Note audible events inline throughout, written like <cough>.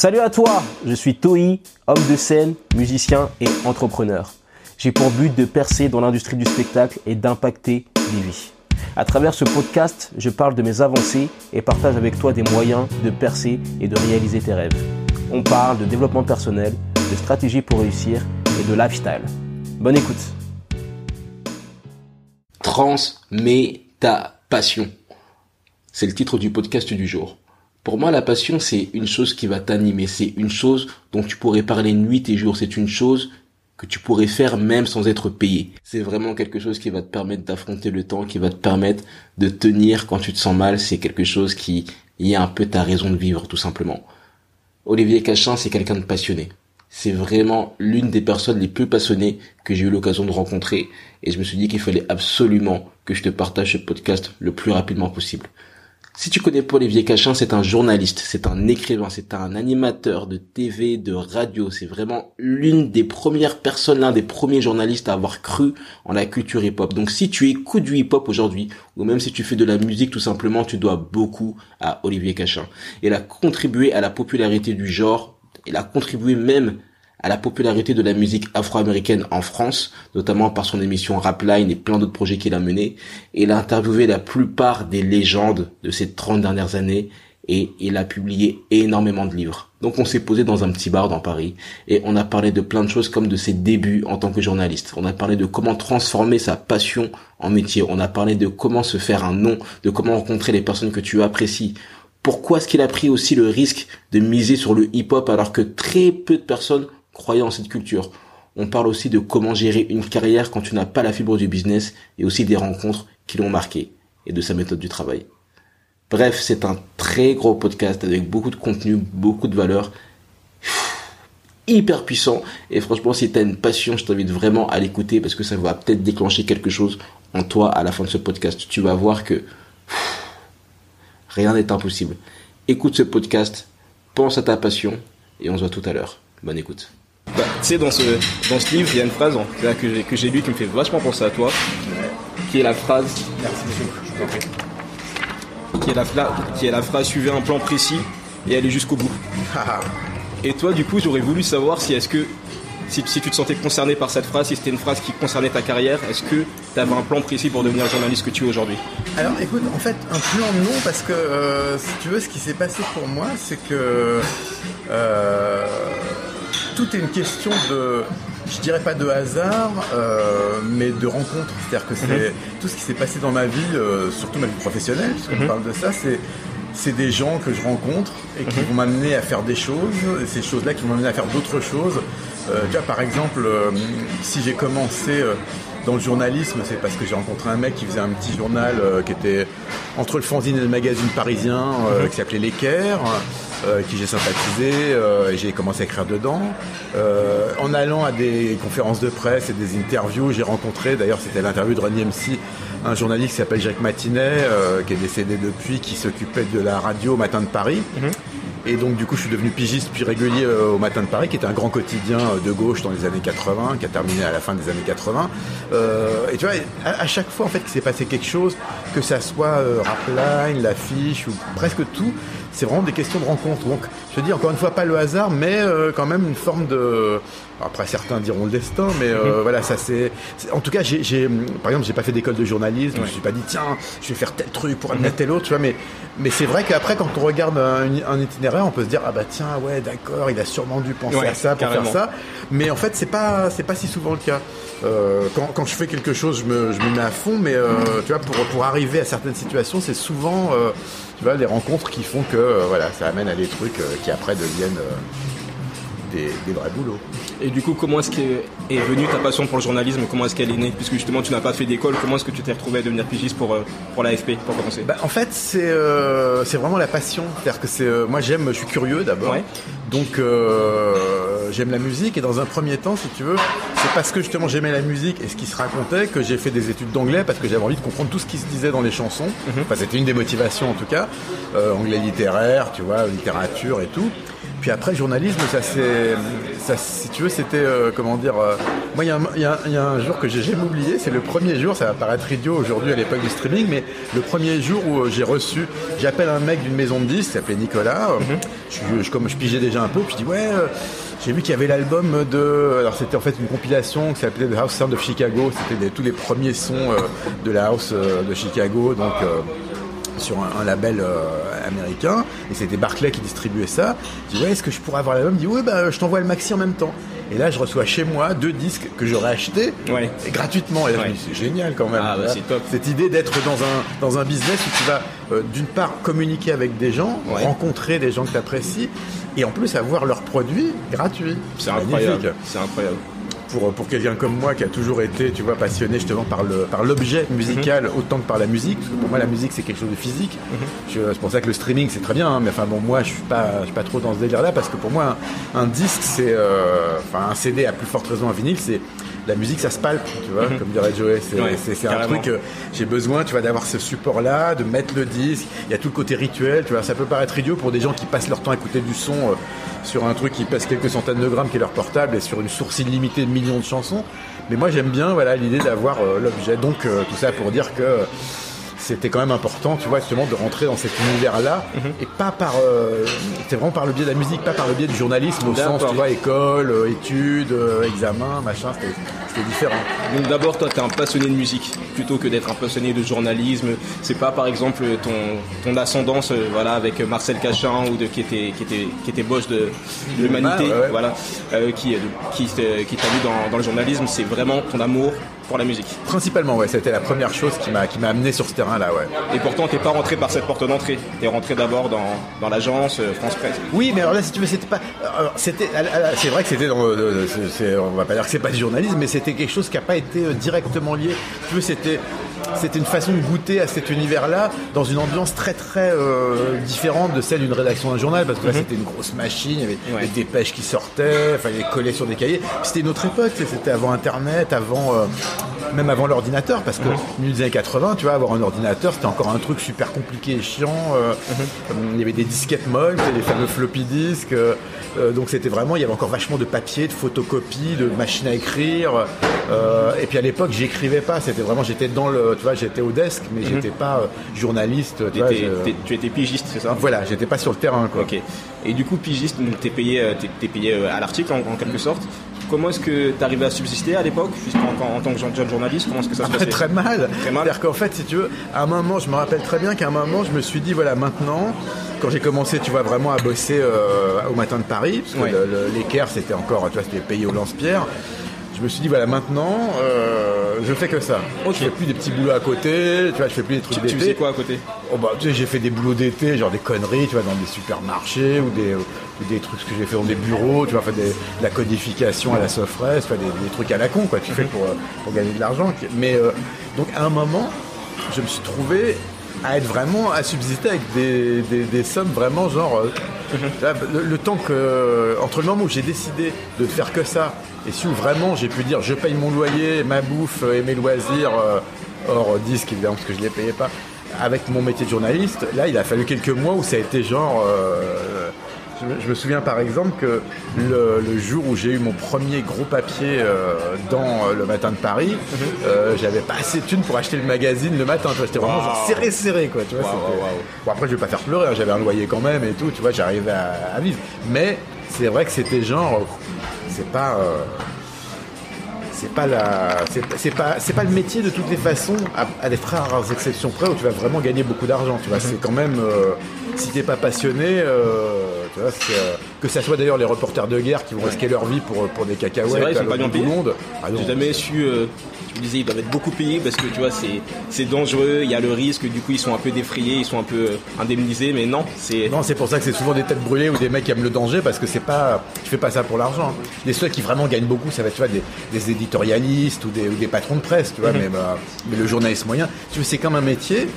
Salut à toi, je suis Toi, homme de scène, musicien et entrepreneur. J'ai pour but de percer dans l'industrie du spectacle et d'impacter des vies. À travers ce podcast, je parle de mes avancées et partage avec toi des moyens de percer et de réaliser tes rêves. On parle de développement personnel, de stratégie pour réussir et de lifestyle. Bonne écoute. Transmets ta passion. C'est le titre du podcast du jour. Pour moi, la passion, c'est une chose qui va t'animer. C'est une chose dont tu pourrais parler nuit et jour. C'est une chose que tu pourrais faire même sans être payé. C'est vraiment quelque chose qui va te permettre d'affronter le temps, qui va te permettre de tenir quand tu te sens mal. C'est quelque chose qui y a un peu ta raison de vivre, tout simplement. Olivier Cachin, c'est quelqu'un de passionné. C'est vraiment l'une des personnes les plus passionnées que j'ai eu l'occasion de rencontrer et je me suis dit qu'il fallait absolument que je te partage ce podcast le plus rapidement possible. Si tu connais pas Olivier Cachin, c'est un journaliste, c'est un écrivain, c'est un animateur de TV, de radio. C'est vraiment l'une des premières personnes, l'un des premiers journalistes à avoir cru en la culture hip-hop. Donc si tu écoutes du hip-hop aujourd'hui, ou même si tu fais de la musique tout simplement, tu dois beaucoup à Olivier Cachin. Il a contribué à la popularité du genre, il a contribué même à la popularité de la musique afro-américaine en France, notamment par son émission Rapline et plein d'autres projets qu'il a menés. Il a interviewé la plupart des légendes de ces 30 dernières années et il a publié énormément de livres. Donc on s'est posé dans un petit bar dans Paris et on a parlé de plein de choses comme de ses débuts en tant que journaliste. On a parlé de comment transformer sa passion en métier. On a parlé de comment se faire un nom, de comment rencontrer les personnes que tu apprécies. Pourquoi est-ce qu'il a pris aussi le risque de miser sur le hip-hop alors que très peu de personnes croyant en cette culture. On parle aussi de comment gérer une carrière quand tu n'as pas la fibre du business et aussi des rencontres qui l'ont marqué et de sa méthode du travail. Bref, c'est un très gros podcast avec beaucoup de contenu, beaucoup de valeur, hyper puissant. Et franchement, si tu as une passion, je t'invite vraiment à l'écouter parce que ça va peut-être déclencher quelque chose en toi à la fin de ce podcast. Tu vas voir que rien n'est impossible. Écoute ce podcast, pense à ta passion et on se voit tout à l'heure. Bonne écoute. Bah, tu sais, dans ce, dans ce livre, il y a une phrase hein, que j'ai, que j'ai lue qui me fait vachement penser à toi, qui est la phrase. Merci Qui est, la, qui est la phrase suivez un plan précis et allez jusqu'au bout. <laughs> et toi, du coup, j'aurais voulu savoir si est-ce que si, si, tu te sentais concerné par cette phrase, si c'était une phrase qui concernait ta carrière, est-ce que tu avais un plan précis pour devenir journaliste que tu es aujourd'hui? Alors écoute, en fait, un plan non, parce que euh, si tu veux, ce qui s'est passé pour moi, c'est que euh, tout est une question de, je dirais pas de hasard, euh, mais de rencontre. C'est-à-dire que c'est mhm. tout ce qui s'est passé dans ma vie, euh, surtout ma vie professionnelle, puisqu'on mhm. parle de ça, c'est c'est des gens que je rencontre et qui mhm. vont m'amener à faire des choses, et ces choses-là qui vont m'amener à faire d'autres choses. Euh, tu vois, par exemple, si j'ai commencé dans le journalisme, c'est parce que j'ai rencontré un mec qui faisait un petit journal qui était entre le fanzine et le magazine parisien, qui s'appelait L'Équerre. Euh, qui j'ai sympathisé euh, et j'ai commencé à écrire dedans. Euh, en allant à des conférences de presse et des interviews, j'ai rencontré, d'ailleurs c'était l'interview de René MC, un journaliste qui s'appelle Jacques Matinet, qui est décédé depuis, qui s'occupait de la radio au Matin de Paris. Mhm. Et donc du coup je suis devenu pigiste puis régulier au Matin de Paris, qui était un grand quotidien de gauche dans les années 80, qui a terminé à la fin des années 80. et tu vois, à, chaque fois en fait qu'il s'est passé quelque chose, que ça soit Rapline, l'affiche ou presque tout, c'est vraiment des questions de rencontre. Donc, je dis encore une fois, pas le hasard, mais euh, quand même une forme de. Après, certains diront le destin, mais euh, mhm. voilà, ça c'est. En tout cas, j'ai, par exemple, j'ai pas fait d'école de journalisme. Je me suis pas dit, tiens, je vais faire tel truc pour amener tel autre, tu vois. Mais, mais c'est vrai qu'après, quand on regarde un, itinéraire, on peut se dire, ah bah tiens, ouais, d'accord, il a sûrement dû penser à ça pour faire ça. Mais en fait, c'est pas, c'est pas si souvent le cas. Euh, quand, quand, je fais quelque chose, je me, je me mets à fond, mais tu vois, pour, pour arriver à certaines situations, c'est souvent tu vois, des rencontres qui font que voilà, ça amène à des trucs euh, après deviennent euh, des, vrais boulots. Et du coup, comment est-ce qu'est est venue ta passion pour le journalisme Comment est-ce qu'elle est née? Puisque justement, tu n'as pas fait d'école, comment est-ce que tu t'es retrouvé à devenir pigiste pour, pour l'AFP, pour commencer? Bah, En fait, c'est c'est vraiment la passion. C'est-à-dire que c'est moi j'aime, je suis curieux d'abord. Donc j'aime la musique et dans un premier temps, si tu veux, c'est parce que justement j'aimais la musique et ce qui se racontait que j'ai fait des études d'anglais parce que j'avais envie de comprendre tout ce qui se disait dans les chansons. Mhm. Enfin, c'était une des motivations en tout cas. Euh, anglais littéraire, tu vois, littérature et tout. Puis après, journalisme, ça c'est, si tu veux, c'était euh, comment dire. euh, moi, il y, a un- y y a jour que j'ai jamais oublié. C'est le premier jour. Ça va paraître idiot aujourd'hui à l'époque du streaming, mais le premier jour où euh, j'ai reçu, j'appelle un mec d'une maison de disques, s'appelait Nicolas. euh, je, je- comme je pigeais déjà un peu, puis je dis ouais. euh, j'ai vu qu'il y avait l'album de. Alors c'était en fait une compilation qui s'appelait The House Sound of Chicago. C'était tous les premiers sons de la house de Chicago. Donc. Sur un, un label euh, américain et c'était Barclay qui distribuait ça. Je dis ouais est-ce que je pourrais avoir l'album? Il dit ouais bah je t'envoie le maxi en même temps. Et là je reçois chez moi deux disques que j'aurais achetés Ouais. gratuitement. Et là Ouais. c'est génial quand même. Ah, bah, Voilà. c'est top. Cette idée d'être dans un dans un business où tu vas euh, d'une part communiquer avec des gens, Ouais. rencontrer des gens que tu apprécies et en plus avoir leurs produits gratuits. C'est Magnifique incroyable. C'est incroyable. Pour, pour quelqu'un comme moi qui a toujours été, tu vois, passionné justement par le par l'objet musical Mhm. autant que par la musique. Parce que pour moi, la musique c'est quelque chose de physique. Je- C'est pour ça que le streaming c'est très bien. hein, mais enfin bon, moi je suis pas je suis pas trop dans ce délire-là parce que pour moi un, un disque c'est euh, enfin un CD à plus forte raison un vinyle c'est la musique ça se palpe, tu vois, comme dirait Joey. C'est Mhm. Ouais, c'est- c'est un truc. euh, j'ai besoin, tu vois, d'avoir ce support-là, de mettre le disque. Il y a tout le côté rituel, tu vois. Ça peut paraître idiot pour des gens qui passent leur temps à écouter du son euh, sur un truc qui pèse quelques centaines de grammes, qui est leur portable, et sur une source illimitée de millions de chansons. Mais moi, j'aime bien, voilà, l'idée d'avoir euh, l'objet. Donc, euh, tout ça pour dire que euh, c'était quand même important, tu vois, justement, de rentrer dans cet univers-là, Mhm. et pas par, euh, c'est vraiment par le biais de la musique, pas par le biais du journalisme, au sens, tu vois, école, euh, études, euh, examen, machin, c'était c'était différent. Donc d'abord, toi, t'es un passionné de musique plutôt que d'être un passionné de journalisme. C'est pas, par exemple, ton, ton ascendance, voilà, avec Marcel Cachin ou de qui était qui était qui était boss de de l'humanité, ouais. voilà, qui qui qui t'a vu dans, dans le journalisme. C'est vraiment ton amour pour la musique. Principalement, ouais, c'était la première chose qui m'a qui m'a amené sur ce terrain-là, ouais. Et pourtant, t'es pas rentré par cette porte d'entrée. T'es rentré d'abord dans dans l'agence euh, France Presse. Oui, mais alors là, si tu veux, c'était pas. alors, c'était. ah, C'est vrai que c'était dans. le- c'est- c'est- on va pas dire que c'est pas du journalisme, mais c'était quelque chose qui a pas été euh, directement lié. Si tu veux, c'était. C'était une façon de goûter à cet univers-là dans une ambiance très très euh, différente de celle d'une rédaction d'un journal parce que là c'était une grosse machine, il y avait Ouais. des dépêches qui sortaient, fallait coller sur des cahiers. C'était une autre époque, c'était avant Internet, avant euh, même avant l'ordinateur parce que milieu des années 80, tu vois, avoir un ordinateur c'était encore un truc super compliqué et chiant. euh, Il y avait des disquettes molles, les fameux floppy disks. euh, donc c'était vraiment, il y avait encore vachement de papier, de photocopies, de machines à écrire. et puis à l'époque, j'écrivais pas. C'était vraiment, j'étais dans le, tu vois, j'étais au desk, mais j'étais pas euh, journaliste. Tu vois, T'étais- je- t'es- tu étais pigiste, c'est ça? Voilà, j'étais pas sur le terrain, quoi. Ok. Et du coup, pigiste, t'es payé, euh, t'es, t'es payé euh, à l'article en, en quelque sorte. Comment est-ce que tu arrivais à subsister à l'époque, en, en- en tant que journaliste Comment est-ce que ça se Après, passait? très mal. Très mal. C'est-à-dire qu'en fait, si tu veux, à un moment, je me rappelle très bien qu'à un moment, je me suis dit, voilà, maintenant, quand j'ai commencé, tu vois, vraiment à bosser euh, au matin de Paris, parce que Ouais. l'équerre, c'était encore, tu vois, c'était payé au lance-pierre. Je me suis dit, voilà, maintenant, euh, je fais que ça. Ok. Je fais plus des petits boulots à côté, tu vois, je fais plus des trucs Tu, tu d'été. faisais quoi à côté? Oh bah, tu sais, j'ai fait des boulots d'été, genre des conneries, tu vois, dans des supermarchés ou des, ou des trucs que j'ai fait dans des bureaux, tu vois, fait des, de la codification à la Sofres, tu vois, des, des trucs à la con, quoi, tu fais pour, euh, pour gagner de l'argent. Mais euh, donc, à un moment, je me suis trouvé à être vraiment, à subsister avec des, des, des sommes vraiment genre. euh, <laughs> le, le temps que. Entre le moment où j'ai décidé de faire que ça, et si où vraiment j'ai pu dire je paye mon loyer, ma bouffe euh, et mes loisirs, euh, hors disque évidemment, parce que je ne les payais pas, avec mon métier de journaliste, là il a fallu quelques mois où ça a été genre. Je, me- souviens par exemple que le, le jour où j'ai eu mon premier gros papier euh, dans euh, le matin de Paris, euh, j'avais pas assez de thunes pour acheter le magazine le matin. J'étais vraiment genre serré serré quoi. Tu vois, c'était-. Bon après je vais pas faire pleurer, hein, j'avais un loyer quand même et tout. Tu vois, j'arrivais à, à vivre. Mais c'est vrai que c'était genre, c'est pas. euh, c'est pas la, c'est pas, c'est pas le métier de toutes les façons, à, à des très rares exceptions près où tu vas vraiment gagner beaucoup d'argent. Tu vois, Mhm. c'est quand même, euh, si t'es pas passionné, euh, tu vois, euh, que ça soit d'ailleurs les reporters de guerre qui vont risquer leur vie pour pour des cacahuètes C'est vrai, ils à sont pas bien payés. monde. Ah non. J'ai jamais su. Je me disais, ils doivent être beaucoup payés parce que tu vois, c'est, c'est dangereux, il y a le risque, du coup, ils sont un peu défrayés, ils sont un peu euh, indemnisés, mais non, c'est. Non, c'est pour ça que c'est souvent des têtes brûlées ou des mecs qui aiment le danger parce que c'est pas, tu fais pas ça pour l'argent. Les seuls qui vraiment gagnent beaucoup, ça va être tu vois, des, des éditorialistes ou des, ou des patrons de presse, tu vois, mais, bah, mais le journaliste moyen, tu vois, c'est comme un métier,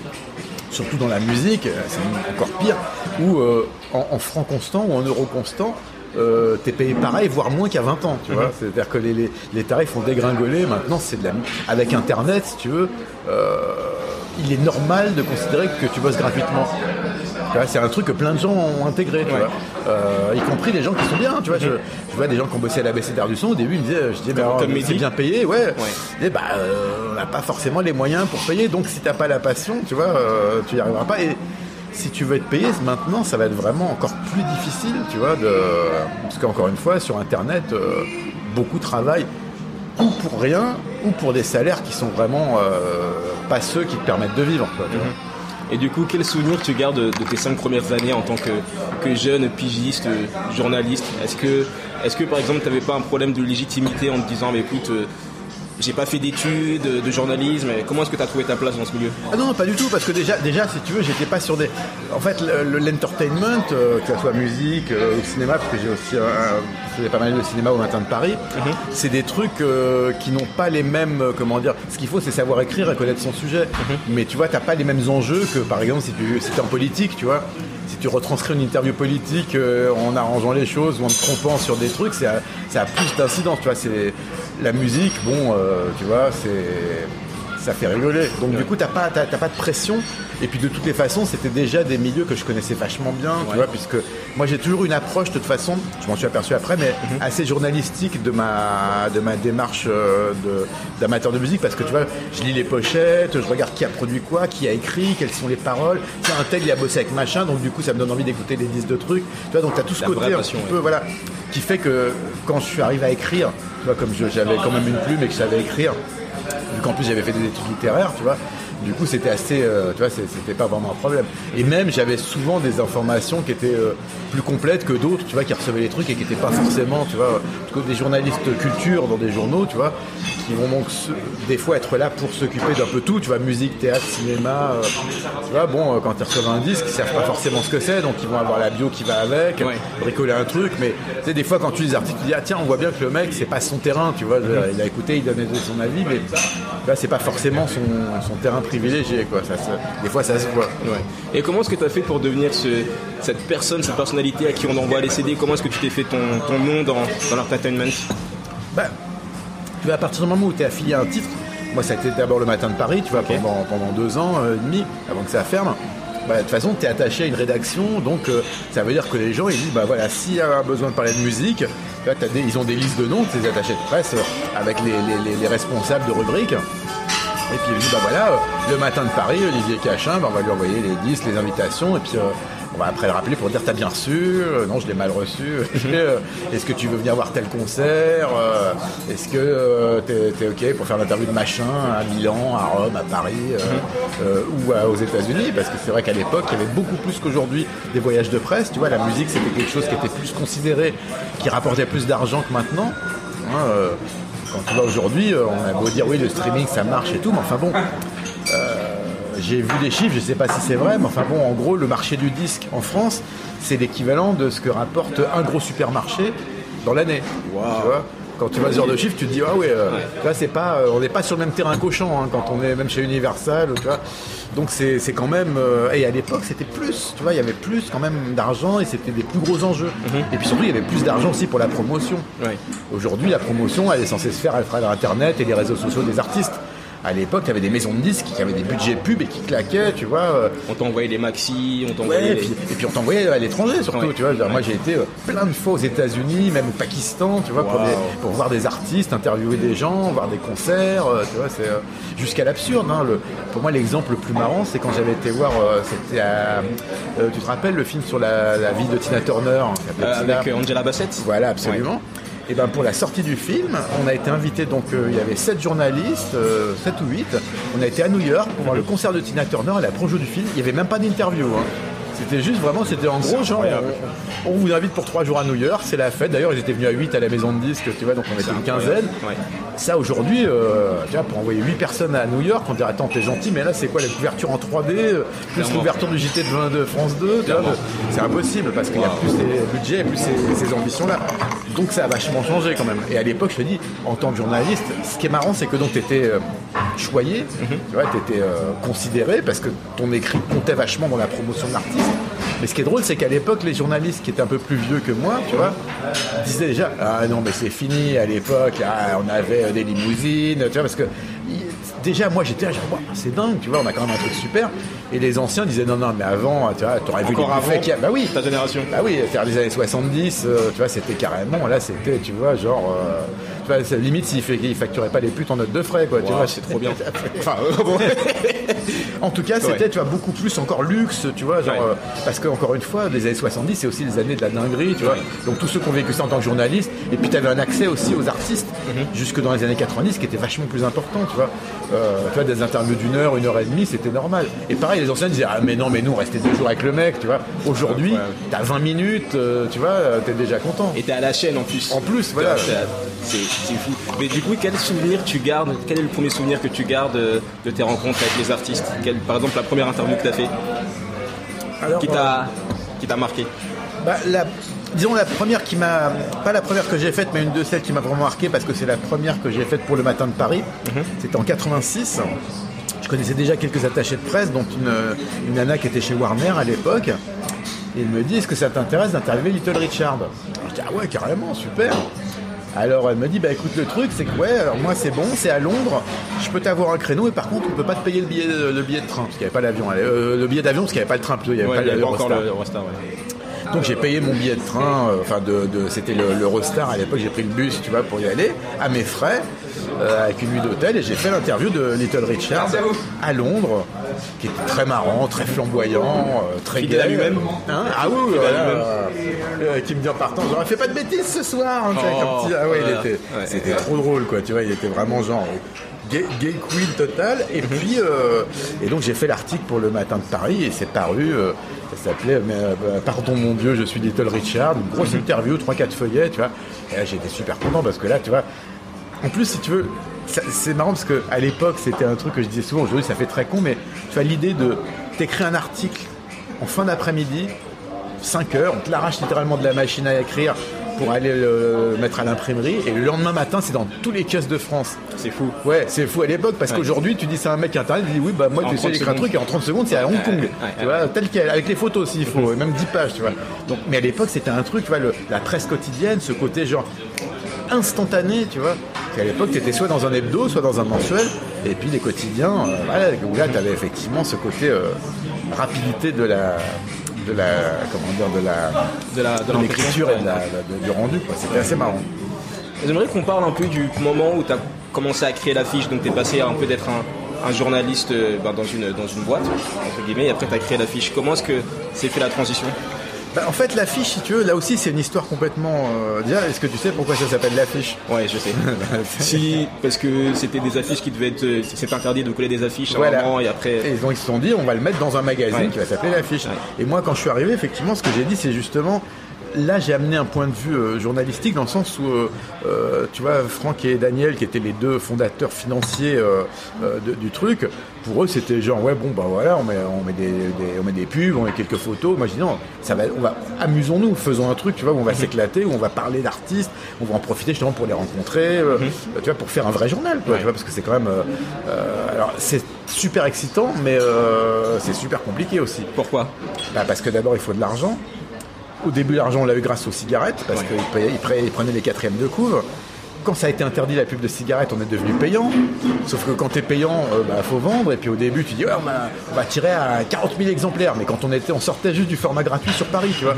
surtout dans la musique, euh, c'est encore pire, où euh, en, en francs constants ou en euros constants, euh, t'es payé pareil, voire moins a 20 ans, tu vois. C'est-à-dire que les, les, les tarifs ont dégringolé. Maintenant, c'est de la, avec Internet, si tu veux, euh, il est normal de considérer que tu bosses gratuitement. C'est un truc que plein de gens ont intégré, tu Ouais. vois. Euh, y compris des gens qui sont bien, tu vois. Je, je vois des gens qui ont bossé à l'ABC d'Art du Son, au début ils me disaient, je disais, bah, c'est bien payé, ouais. Je disais, bah, euh, on n'a pas forcément les moyens pour payer, donc si t'as pas la passion, tu vois, euh, tu y arriveras pas. Et si tu veux être payé maintenant, ça va être vraiment encore plus difficile, tu vois, de... parce qu'encore une fois, sur Internet, euh, beaucoup travaillent ou pour rien, ou pour des salaires qui sont vraiment euh, pas ceux qui te permettent de vivre. vois. Et du coup, quel souvenir tu gardes de, tes cinq premières années en tant que, jeune pigiste, journaliste? Est-ce que, est-ce que par exemple, tu n'avais pas un problème de légitimité en te disant, mais écoute, euh, j'ai pas fait d'études de journalisme, comment est-ce que tu as trouvé ta place dans ce milieu? Ah non, non, pas du tout, parce que déjà, déjà si tu veux, j'étais pas sur des. En fait, le- le- l'entertainment, euh, que ce soit musique euh, ou cinéma, parce que j'ai aussi faisais pas mal de cinéma au matin de Paris, c'est des trucs euh, qui n'ont pas les mêmes. euh, comment dire Ce qu'il faut, c'est savoir écrire et connaître son sujet. Mais tu vois, t'as pas les mêmes enjeux que, par exemple, si tu si es en politique, tu vois. Si tu retranscris une interview politique euh, en arrangeant les choses ou en te trompant sur des trucs, ça, ça a plus d'incidence, tu vois. C'est la musique, bon, euh, tu vois, c'est ça fait rigoler. Donc du coup, t'as pas, pas de pression. Et puis de toutes les façons, c'était déjà des milieux que je connaissais vachement bien, tu vois, puisque moi j'ai toujours une approche de toute façon, je m'en suis aperçu après, mais assez journalistique de ma, de ma démarche euh, de, d'amateur de musique, parce que tu vois, je lis les pochettes, je regarde qui a produit quoi, qui a écrit, quelles sont les paroles. Tiens, un tel il a bossé avec machin, donc du coup ça me donne envie d'écouter des disques de trucs. Tu vois, donc t'as tout ce La côté un passion, ouais. peu, voilà, qui fait que quand je suis arrivé à écrire, tu vois, comme j'avais quand même une plume et que je savais écrire, vu qu'en plus j'avais fait des études littéraires, tu vois. Du coup, c'était assez, euh, tu vois, c'était pas vraiment un problème. Et même, j'avais souvent des informations qui étaient euh, plus complètes que d'autres, tu vois, qui recevaient les trucs et qui n'étaient pas forcément, tu vois, parce que des journalistes culture dans des journaux, tu vois, qui vont donc des fois être là pour s'occuper d'un peu tout, tu vois, musique, théâtre, cinéma, euh, tu vois, bon, quand ils reçoivent un disque, ils savent pas forcément ce que c'est, donc ils vont avoir la bio qui va avec, Ouais. bricoler un truc, mais tu sais, des fois quand tu lis des articles, tu dis ah tiens, on voit bien que le mec c'est pas son terrain, tu vois, il a écouté, il donnait son avis, mais là c'est pas forcément son, son terrain privilégié, quoi. Ça, des fois ça se voit. Ouais. Et comment est-ce que tu as fait pour devenir ce- cette personne, cette personnalité à qui on envoie les CD Comment est-ce que tu t'es fait ton, ton nom dans, dans l'entertainment Bah, tu vois, à partir du moment où tu es affilié à un titre, moi ça a été d'abord le matin de Paris, tu vois, pendant, pendant deux ans euh, et demi, avant que ça ferme. Bah, de toute façon, tu es attaché à une rédaction, donc euh, ça veut dire que les gens ils disent bah voilà, s'il y a besoin de parler de musique, là, des, ils ont des listes de noms, ces attachés de presse, euh, avec les, les- les- les responsables de rubriques. Et puis il dit bah voilà, euh, le matin de Paris, Olivier Cachin, on va lui envoyer les disques, les invitations, et puis euh, on va après le rappeler pour dire t'as bien reçu, Euh, non je l'ai mal reçu, <laughs> est-ce que tu veux venir voir tel concert, est-ce que t'es, t'es ok pour faire l'interview de machin à Milan, à Rome, à Paris ou aux États-Unis, parce que c'est vrai qu'à l'époque il y avait beaucoup plus qu'aujourd'hui des voyages de presse, tu vois, la musique c'était quelque chose qui était plus considéré, qui rapportait plus d'argent que maintenant. Hein, quand tu vas aujourd'hui, euh, on a beau dire oui le streaming ça marche et tout, mais enfin bon, j'ai vu des chiffres, je sais pas si c'est vrai, mais enfin bon, en gros, le marché du disque en France, c'est l'équivalent de ce que rapporte un gros supermarché dans l'année. Tu vois quand tu vois ce genre de chiffres, tu te dis ah ouais, euh, vois, c'est pas, euh, on n'est pas sur le même terrain qu'Auchan hein, quand on est même chez Universal, tu vois. Donc c'est quand même, euh, et à l'époque c'était plus, tu vois, il y avait plus quand même d'argent et c'était des plus gros enjeux. Et puis surtout il y avait plus d'argent aussi pour la promotion. Aujourd'hui, la promotion, elle est censée se faire à travers Internet et les réseaux sociaux des artistes. À l'époque, tu avais des maisons de disques qui avaient des budgets pub et qui claquaient, tu vois. euh, On t'envoyait les maxi, on Ouais, t'envoyait et puis, et puis on t'envoyait à l'étranger surtout, Ouais. tu vois. Moi j'ai été euh, plein de fois aux États-Unis, même au Pakistan, tu vois, pour, des- voir des artistes, interviewer des gens, voir des concerts, euh, tu vois, c'est jusqu'à l'absurde. hein. Le- pour moi, l'exemple le plus marrant, c'est quand j'avais été voir, c'était à, tu te rappelles le film sur la, la vie de Tina Turner, hein, Euh, avec Angela Bassett? Voilà, absolument. Et ben pour la sortie du film, on a été invité donc euh, il y avait sept journalistes, euh, sept ou huit. On a été à New York pour voir le concert de Tina Turner et la projo du film. Il n'y avait même pas d'interview. hein. C'était juste vraiment, c'était en gros genre, on, on vous invite pour trois jours à New York, c'est la fête. D'ailleurs, ils étaient venus à 8 à la maison de disques, tu vois, donc on était une quinzaine. Ouais. Ça aujourd'hui, euh, tu vois, pour envoyer 8 personnes à New York, on dirait attends t'es gentil, mais là c'est quoi la couverture en 3D, euh, plus l'ouverture du JT de 22 France 2, tu vois, Clairement. c'est impossible parce qu'il y a plus ces budgets et plus ces, ces ambitions-là. Donc ça a vachement changé quand même. Et à l'époque, je te dis, en tant que journaliste, ce qui est marrant, c'est que donc tu étais choyé, tu vois, tu étais considéré parce que ton écrit comptait vachement dans la promotion de l'artiste. Mais ce qui est drôle, c'est qu'à l'époque, les journalistes qui étaient un peu plus vieux que moi, tu vois, disaient déjà Ah non, mais c'est fini à l'époque, ah, on avait euh, des limousines, tu vois, parce que déjà, moi j'étais là, genre, c'est dingue, tu vois, on a quand même un truc super. Et les anciens disaient non, non, mais avant, tu vois, t'aurais vu Encore les buffets qu'il y a. Bah oui, ta génération. bah oui, faire les années 70, euh, tu vois, c'était carrément, là, c'était, tu vois, genre, euh, limite s'il il facturait pas les putes en notes de frais, quoi, tu Wow, vois. c'est trop bien. <laughs> Enfin, euh. <laughs> En tout cas, c'était, Ouais. tu vois, beaucoup plus encore luxe, tu vois, genre, Ouais. euh, parce que encore une fois, les années 70, c'est aussi les années de la dinguerie, tu vois. Donc tous ceux qui ont vécu ça en tant que journaliste, et puis tu avais un accès aussi aux artistes, Mhm. jusque dans les années 90, qui était vachement plus important, tu vois. Euh, tu vois, des interviews d'une heure, une heure et demie, c'était normal. Et pareil, les anciens disaient, ah mais non, mais nous, on restait deux jours avec le mec, tu vois. Aujourd'hui, t'as 20 minutes, euh, tu vois, t'es déjà content. Et t'es à la chaîne en plus. En plus, voilà. C'est fou. Mais du coup, quel souvenir tu gardes Quel est le premier souvenir que tu gardes euh, de tes rencontres avec les artistes? Quel- Par exemple, la première interview que t'as fait, Alors, qui t'a marqué? Bah, la, disons la première qui m'a, pas la première que j'ai faite, mais une de celles qui m'a vraiment marqué parce que c'est la première que j'ai faite pour le Matin de Paris. C'était en 86. Je connaissais déjà quelques attachés de presse, dont une, une nana qui était chez Warner à l'époque. Et il me dit Est-ce que ça t'intéresse d'interviewer Little Richard? Je dis Ah ouais, carrément, super. Alors elle me dit bah écoute le truc c'est que ouais alors moi c'est bon c'est à Londres je peux t'avoir un créneau et par contre on peut pas te payer le billet le billet de train parce qu'il n'y avait pas l'avion euh, le billet d'avion parce qu'il n'y avait pas le train plutôt il n'y avait Ouais, pas il y avait pas l'Eurostar. encore le ouais. Donc j'ai payé mon billet de train, euh, enfin de, de- c'était le- l'Eurostar à l'époque, j'ai pris le bus, tu vois, pour y aller, à mes frais, euh, avec une nuit d'hôtel, et j'ai fait l'interview de Little Richard à Londres, qui était très marrant, très flamboyant, euh, très gay. lui-même. Hein ah oui, euh, qui me dit en partant, j'aurais fait pas de bêtises ce soir, hein, Oh, petit- ah ouais, il voilà. était, Ouais. c'était trop drôle, quoi, tu vois, il était vraiment genre gay, gay queen total, et puis, euh, et donc j'ai fait l'article pour le Matin de Paris, et c'est paru, ça s'appelait euh, Pardon mon Dieu, je suis Little Richard, une grosse interview, 3-4 feuillets, tu vois, et là j'étais super content parce que là, tu vois, en plus, si tu veux, c'est marrant parce que à l'époque, c'était un truc que je disais souvent. Aujourd'hui, ça fait très con, mais tu vois l'idée de t'écrire un article en fin d'après-midi, 5 heures, on te l'arrache littéralement de la machine à écrire pour aller le mettre à l'imprimerie, et le lendemain matin, c'est dans tous les kiosques de France. C'est fou. Ouais, c'est fou à l'époque parce Ouais. qu'aujourd'hui, tu dis ça à un mec internet, il dit oui, bah moi, tu essaies 30 d'écrire un truc et en 30 secondes, c'est à Hong Kong. tu vois, tel quel, avec les photos s'il faut, et même 10 pages, tu vois. Donc, mais à l'époque, c'était un truc, tu vois, le- la presse quotidienne, ce côté genre instantané, tu vois. Parce qu'à l'époque, tu étais soit dans un hebdo, soit dans un mensuel, et puis les quotidiens, euh, voilà, où là, tu avais effectivement ce côté euh, rapidité de la. De la, comment dire, de la, De la- de de l'écriture et de la- de- du rendu, quoi. C'était assez marrant. J'aimerais qu'on parle un peu du moment où tu as commencé à créer l'affiche, donc tu es passé un peu d'être un, un journaliste euh, ben, dans, une, dans une boîte, entre guillemets, et après tu as créé l'affiche. Comment est-ce que s'est fait la transition? Bah, en fait, l'affiche, si tu veux, là aussi, c'est une histoire complètement. euh, Déjà, est-ce que tu sais pourquoi ça s'appelle l'affiche? Ouais, je sais. <laughs> si, parce que c'était des affiches qui devaient être. euh, C'est interdit de coller des affiches à un Voilà. moment et après. Et donc ils se sont dit, on va le mettre dans un magazine Ouais. qui va s'appeler l'affiche. Ouais. Et moi, quand je suis arrivé, effectivement, ce que j'ai dit, c'est justement. Là, j'ai amené un point de vue euh, journalistique dans le sens où, euh, euh, tu vois, Franck et Daniel, qui étaient les deux fondateurs financiers de- du truc, pour eux, c'était genre, ouais, bon, bah voilà, on met, on met, des, des- on met des pubs, on met quelques photos. Moi, je dis non, ça va, on va, amusons-nous, faisons un truc, tu vois, où on va s'éclater, où on va parler d'artistes, on va en profiter justement pour les rencontrer, euh, tu vois, pour faire un vrai journal, quoi, tu vois, parce que c'est quand même. alors, c'est super excitant, mais c'est super compliqué aussi. Pourquoi? Bah, parce que d'abord, il faut de l'argent. Au début, l'argent, on l'a eu grâce aux cigarettes, parce Ouais. qu'ils prenaient les quatrièmes de couvre. Quand ça a été interdit la pub de cigarettes, on est devenu payant. Sauf que quand tu es payant, il bah, faut vendre. Et puis au début, tu dis, ouais, on, va, on va tirer à 40 000 exemplaires. Mais quand on était, on sortait juste du format gratuit sur Paris, tu vois.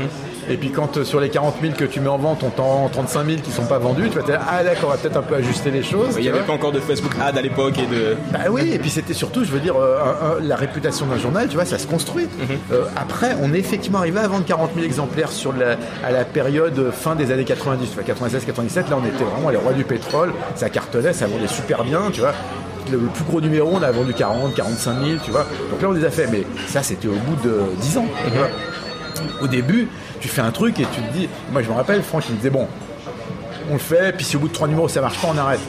Et puis quand euh, sur les 40 000 que tu mets en vente, on t'en 35 000 qui sont pas vendus, tu vas te dire, ah d'accord, on va peut-être un peu ajuster les choses. Il n'y avait pas encore de Facebook ad à l'époque et de. Bah oui, et puis c'était surtout, je veux dire, euh, la réputation d'un journal, tu vois, ça se construit. Euh, après, on est effectivement arrivé à vendre 40 000 exemplaires sur la, à la période fin des années 90, tu vois, 96-97, là on était vraiment les rois du pétrole, ça cartonnait, ça vendait super bien, tu vois. Le, plus gros numéro, on a vendu 40, 45 000, tu vois. Donc là, on les a fait, mais ça, c'était au bout de 10 ans. vois. Au début, tu fais un truc et tu te dis, moi je me rappelle, Franck, il me disait, bon, on le fait, puis si au bout de trois numéros ça marche pas, on arrête.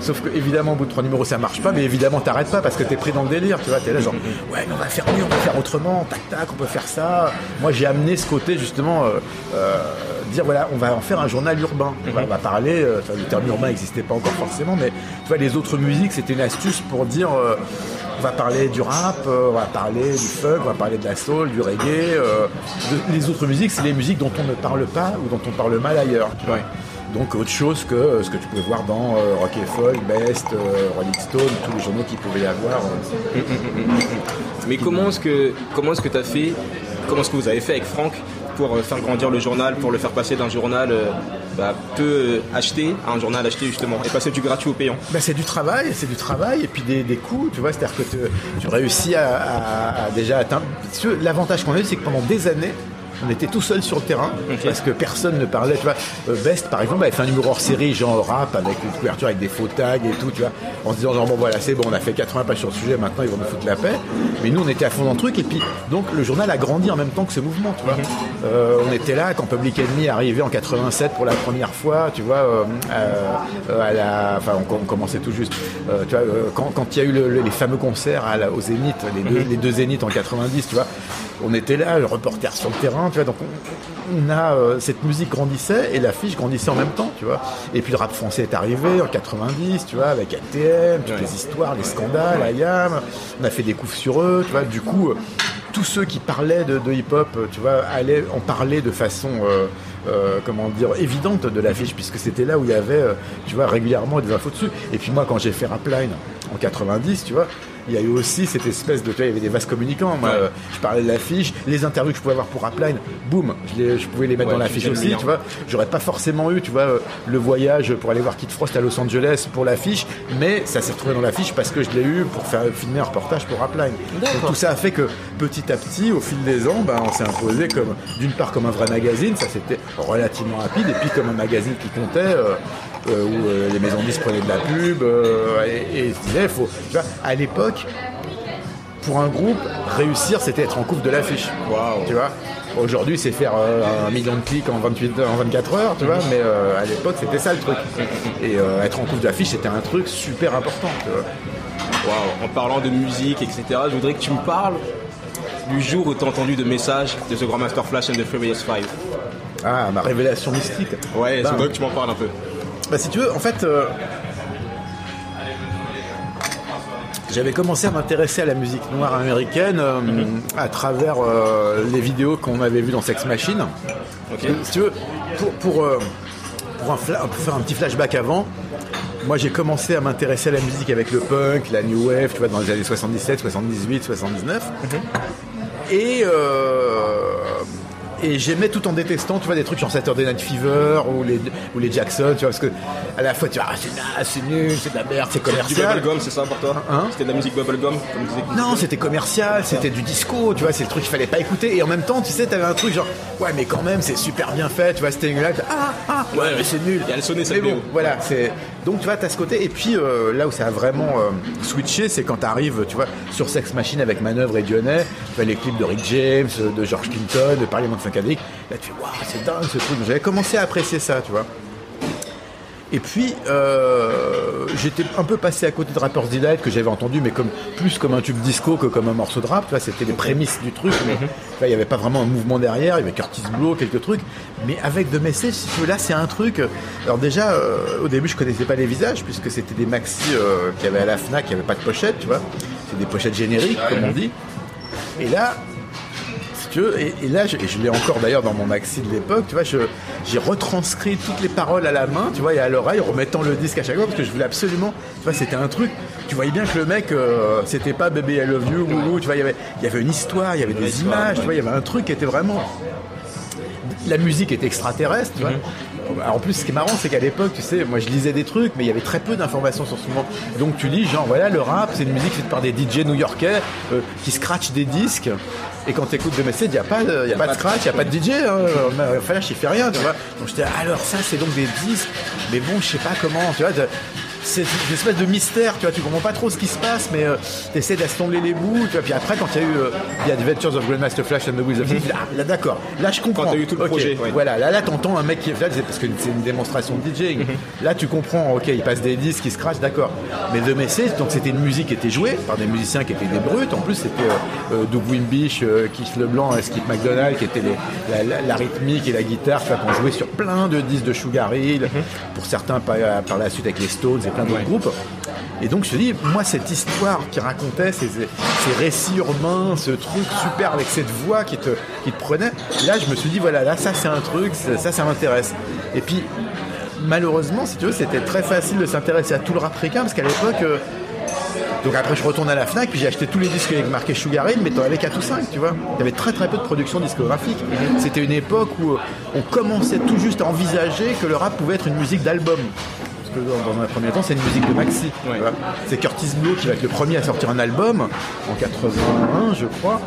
Sauf que évidemment au bout de trois numéros ça marche pas, mais évidemment t'arrêtes pas parce que t'es pris dans le délire, tu vois, t'es là genre <laughs> ouais mais on va faire mieux, on va faire autrement, tac tac, on peut faire ça. Moi j'ai amené ce côté justement euh, euh, dire voilà on va en faire un journal urbain. On va, on va parler, euh, le terme urbain n'existait pas encore forcément, mais tu vois les autres musiques c'était une astuce pour dire va parler du rap, euh, on va parler du funk, on va parler de la soul, du reggae. euh, de- les autres musiques c'est les musiques dont on ne parle pas ou dont on parle mal ailleurs. tu vois. Donc autre chose que euh, ce que tu pouvais voir dans euh, Rock et Folk, Best, Rolling Stone, tous les journaux qu'il pouvait y avoir. <laughs> Mais comment est-ce que comment est-ce que t'as fait Comment est-ce que vous avez fait avec Franck pour euh, faire grandir le journal, pour le faire passer d'un journal euh, bah, peu euh, acheté à un journal acheté justement. Et passer du gratuit au payant. Ben, c'est du travail, c'est du travail et puis des, coûts, tu vois, c'est-à-dire que tu, réussis à, à- déjà atteindre. L'avantage qu'on a eu, c'est que pendant des années, on était tout seul sur le terrain parce que personne ne parlait. Tu vois, Euh, Best par exemple avait fait un numéro hors série, genre rap avec une couverture avec des faux tags et tout, tu vois, en se disant genre bon voilà c'est bon, on a fait 80 pages sur le sujet, maintenant ils vont nous foutre la paix. Mais nous on était à fond dans le truc et puis donc le journal a grandi en même temps que ce mouvement, tu vois. Euh, on était là quand Public Enemy est arrivé en 87 pour la première fois, tu vois, euh, euh, à la, enfin on, on commençait tout juste, tu vois, quand, quand il y a eu le- le- les fameux concerts à la- au Zénith, les deux, les deux Zéniths en 90, tu vois, on était là, le reporter sur le terrain, tu vois, donc on, on a euh, cette musique grandissait et l'affiche grandissait en même temps, tu vois. Et puis le rap français est arrivé en 90, tu vois, avec ATM, toutes les histoires, les scandales, IAM, on a fait des coups sur eux, tu vois, du coup. euh, tous ceux qui parlaient de, de hip-hop, euh, tu vois, allaient en parler de façon, euh, euh, comment dire, évidente de l'affiche, puisque c'était là où il y avait, euh, tu vois, régulièrement des infos dessus. Et puis moi, quand j'ai fait Rapline en 90, tu vois, il y a eu aussi cette espèce de, tu vois, il y avait des vases communicants. Moi, Ouais. euh, je parlais de l'affiche, les interviews que je pouvais avoir pour Rapline, boum, je, les- je pouvais les mettre Ouais, dans l'affiche aussi, tu vois. J'aurais pas forcément eu, tu vois, euh, le voyage pour aller voir Kid Frost à Los Angeles pour l'affiche, mais ça s'est retrouvé dans l'affiche parce que je l'ai eu pour faire filmer un reportage pour Rapline. Donc tout ça a fait que petit à petit, au fil des ans, ben, on s'est imposé comme, d'une part comme un vrai magazine, ça c'était relativement rapide, et puis comme un magazine qui comptait. euh, où euh, les maisons de disques prenaient de la pub euh, et, et se disaient, faut, tu vois, à l'époque, pour un groupe, réussir, c'était être en coupe de l'affiche. Tu vois Aujourd'hui, c'est faire euh, un million de clics en, 28, en 24 heures, tu vois, mais euh, à l'époque, c'était ça le truc. Et euh, être en coupe de l'affiche, c'était un truc super important, tu vois. Waouh, en parlant de musique, etc., je voudrais que tu me parles du jour où tu as entendu de messages de The Grandmaster Flash and the Furious Five. Ah, ma révélation mystique. Ouais, je Bah, voudrais que tu m'en parles un peu. Bah, si tu veux, en fait, euh, j'avais commencé à m'intéresser à la musique noire américaine euh, à travers euh, les vidéos qu'on avait vues dans Sex Machine. Si tu veux, pour, pour, pour un fla- pour faire un petit flashback avant, moi j'ai commencé à m'intéresser à la musique avec le punk, la new wave, tu vois, dans les années 77, 78, 79. Et, euh, et j'aimais tout en détestant, tu vois, des trucs genre Saturday Night Fever ou les, ou les Jackson, tu vois, parce que à la fois tu vois, ah, c'est nul, c'est de la merde, c'est Du commercial. bubblegum, c'est ça pour toi Hein? C'était de la musique bubblegum, comme disait Non, c'était commercial, c'était du disco, tu vois, c'est le truc qu'il fallait pas écouter. Et en même temps, tu sais, t'avais un truc genre, ouais, mais quand même, c'est super bien fait, tu vois, c'était là, ah, ah, ouais, mais c'est nul. Et elle sonnait, cette Mais bon, BO. voilà, c'est. Donc, tu vois, t'as ce côté. Et puis, euh, là où ça a vraiment euh, switché, c'est quand t'arrives, tu vois, sur Sex Machine avec Manœuvre et Dionnet, tu vois, les clips de Rick James, de George Clinton, de de Funkadelic. Là, tu fais, waouh, c'est dingue ce truc. J'avais commencé à apprécier ça, tu vois. Et puis, euh, j'étais un peu passé à côté de Rapper's Delight que j'avais entendu, mais comme plus comme un tube disco que comme un morceau de rap. Tu vois, c'était les prémices du truc. Mais, tu vois, il n'y avait pas vraiment un mouvement derrière. Il y avait Curtis Blow, quelques trucs. Mais avec The Message, si tu veux, là, c'est un truc. Alors déjà, euh, au début, je connaissais pas les visages puisque c'était des maxi euh, qu'il y avait à la Fnac, qui avait pas de pochette, tu vois. C'est des pochettes génériques, comme on dit. Et là, tu veux, et, et là, je, et je l'ai encore d'ailleurs dans mon maxi de l'époque, tu vois, j'ai retranscrit toutes les paroles à la main, tu vois, et à l'oreille, remettant le disque à chaque fois, parce que je voulais absolument, tu vois, c'était un truc, tu voyais bien que le mec, euh, c'était pas Baby I Love You, Loulou, tu vois, il y avait, il y avait une histoire, il y avait des images, tu vois, il y avait un truc qui était vraiment... La musique était extraterrestre, tu vois. Alors, en plus, ce qui est marrant, c'est qu'à l'époque, tu sais, moi je lisais des trucs, mais il y avait très peu d'informations sur ce moment. Donc tu lis, genre, voilà, le rap, c'est une musique faite par des DJ new-yorkais euh, qui scratchent des disques. Et quand tu écoutes de Message, il n'y a pas de, y a pas de scratch, il n'y a pas de DJ. Hein. Flash, il rien, tu vois. Donc alors ça, c'est donc des disques, mais bon, je sais pas comment, tu vois. C'est une espèce de mystère, tu vois, tu comprends pas trop ce qui se passe, mais tu essaies d'assembler les bouts, tu vois. Puis après, quand il y a eu euh, The Adventures of Grandmaster Flash and the Wheels of Steel, ah, là d'accord, là je comprends. Quand t'as eu tout le projet, ouais. Voilà, là, là t'entends un mec qui est là, c'est parce que c'est une démonstration de DJing. Mhm. Là tu comprends, ok, il passe des disques, il scratch, d'accord. Mais The Message, donc c'était une musique qui était jouée par des musiciens qui étaient des brutes. En plus, c'était euh, euh, Doug Wimbish, euh, Keith Leblanc Skip McDonald qui étaient les, la, la- la rythmique et la guitare, vois, qu'on jouait sur plein de disques de Sugar Hill, Mhm. pour certains par, par la suite avec les Stones et plein d'autres groupes. Et donc je te dis, moi cette histoire qui racontait, ces, ces récits urbains, ce truc super avec cette voix qui te, qui te prenait, là je me suis dit, voilà, là ça c'est un truc, ça ça, ça m'intéresse. Et puis malheureusement, si tu veux, c'était très facile de s'intéresser à tout le rap africain parce qu'à l'époque. euh, donc après je retourne à la FNAC puis j'ai acheté tous les disques avec marqué Sugar Hill mais t'en avais 4 ou 5 tu vois. Il y avait très très peu de production discographique. C'était une époque où euh, on commençait tout juste à envisager que le rap pouvait être une musique d'album. Dans, un premier temps c'est une musique de maxi. Ouais. C'est Curtis Blow qui va être le premier à sortir un album en 81 je crois.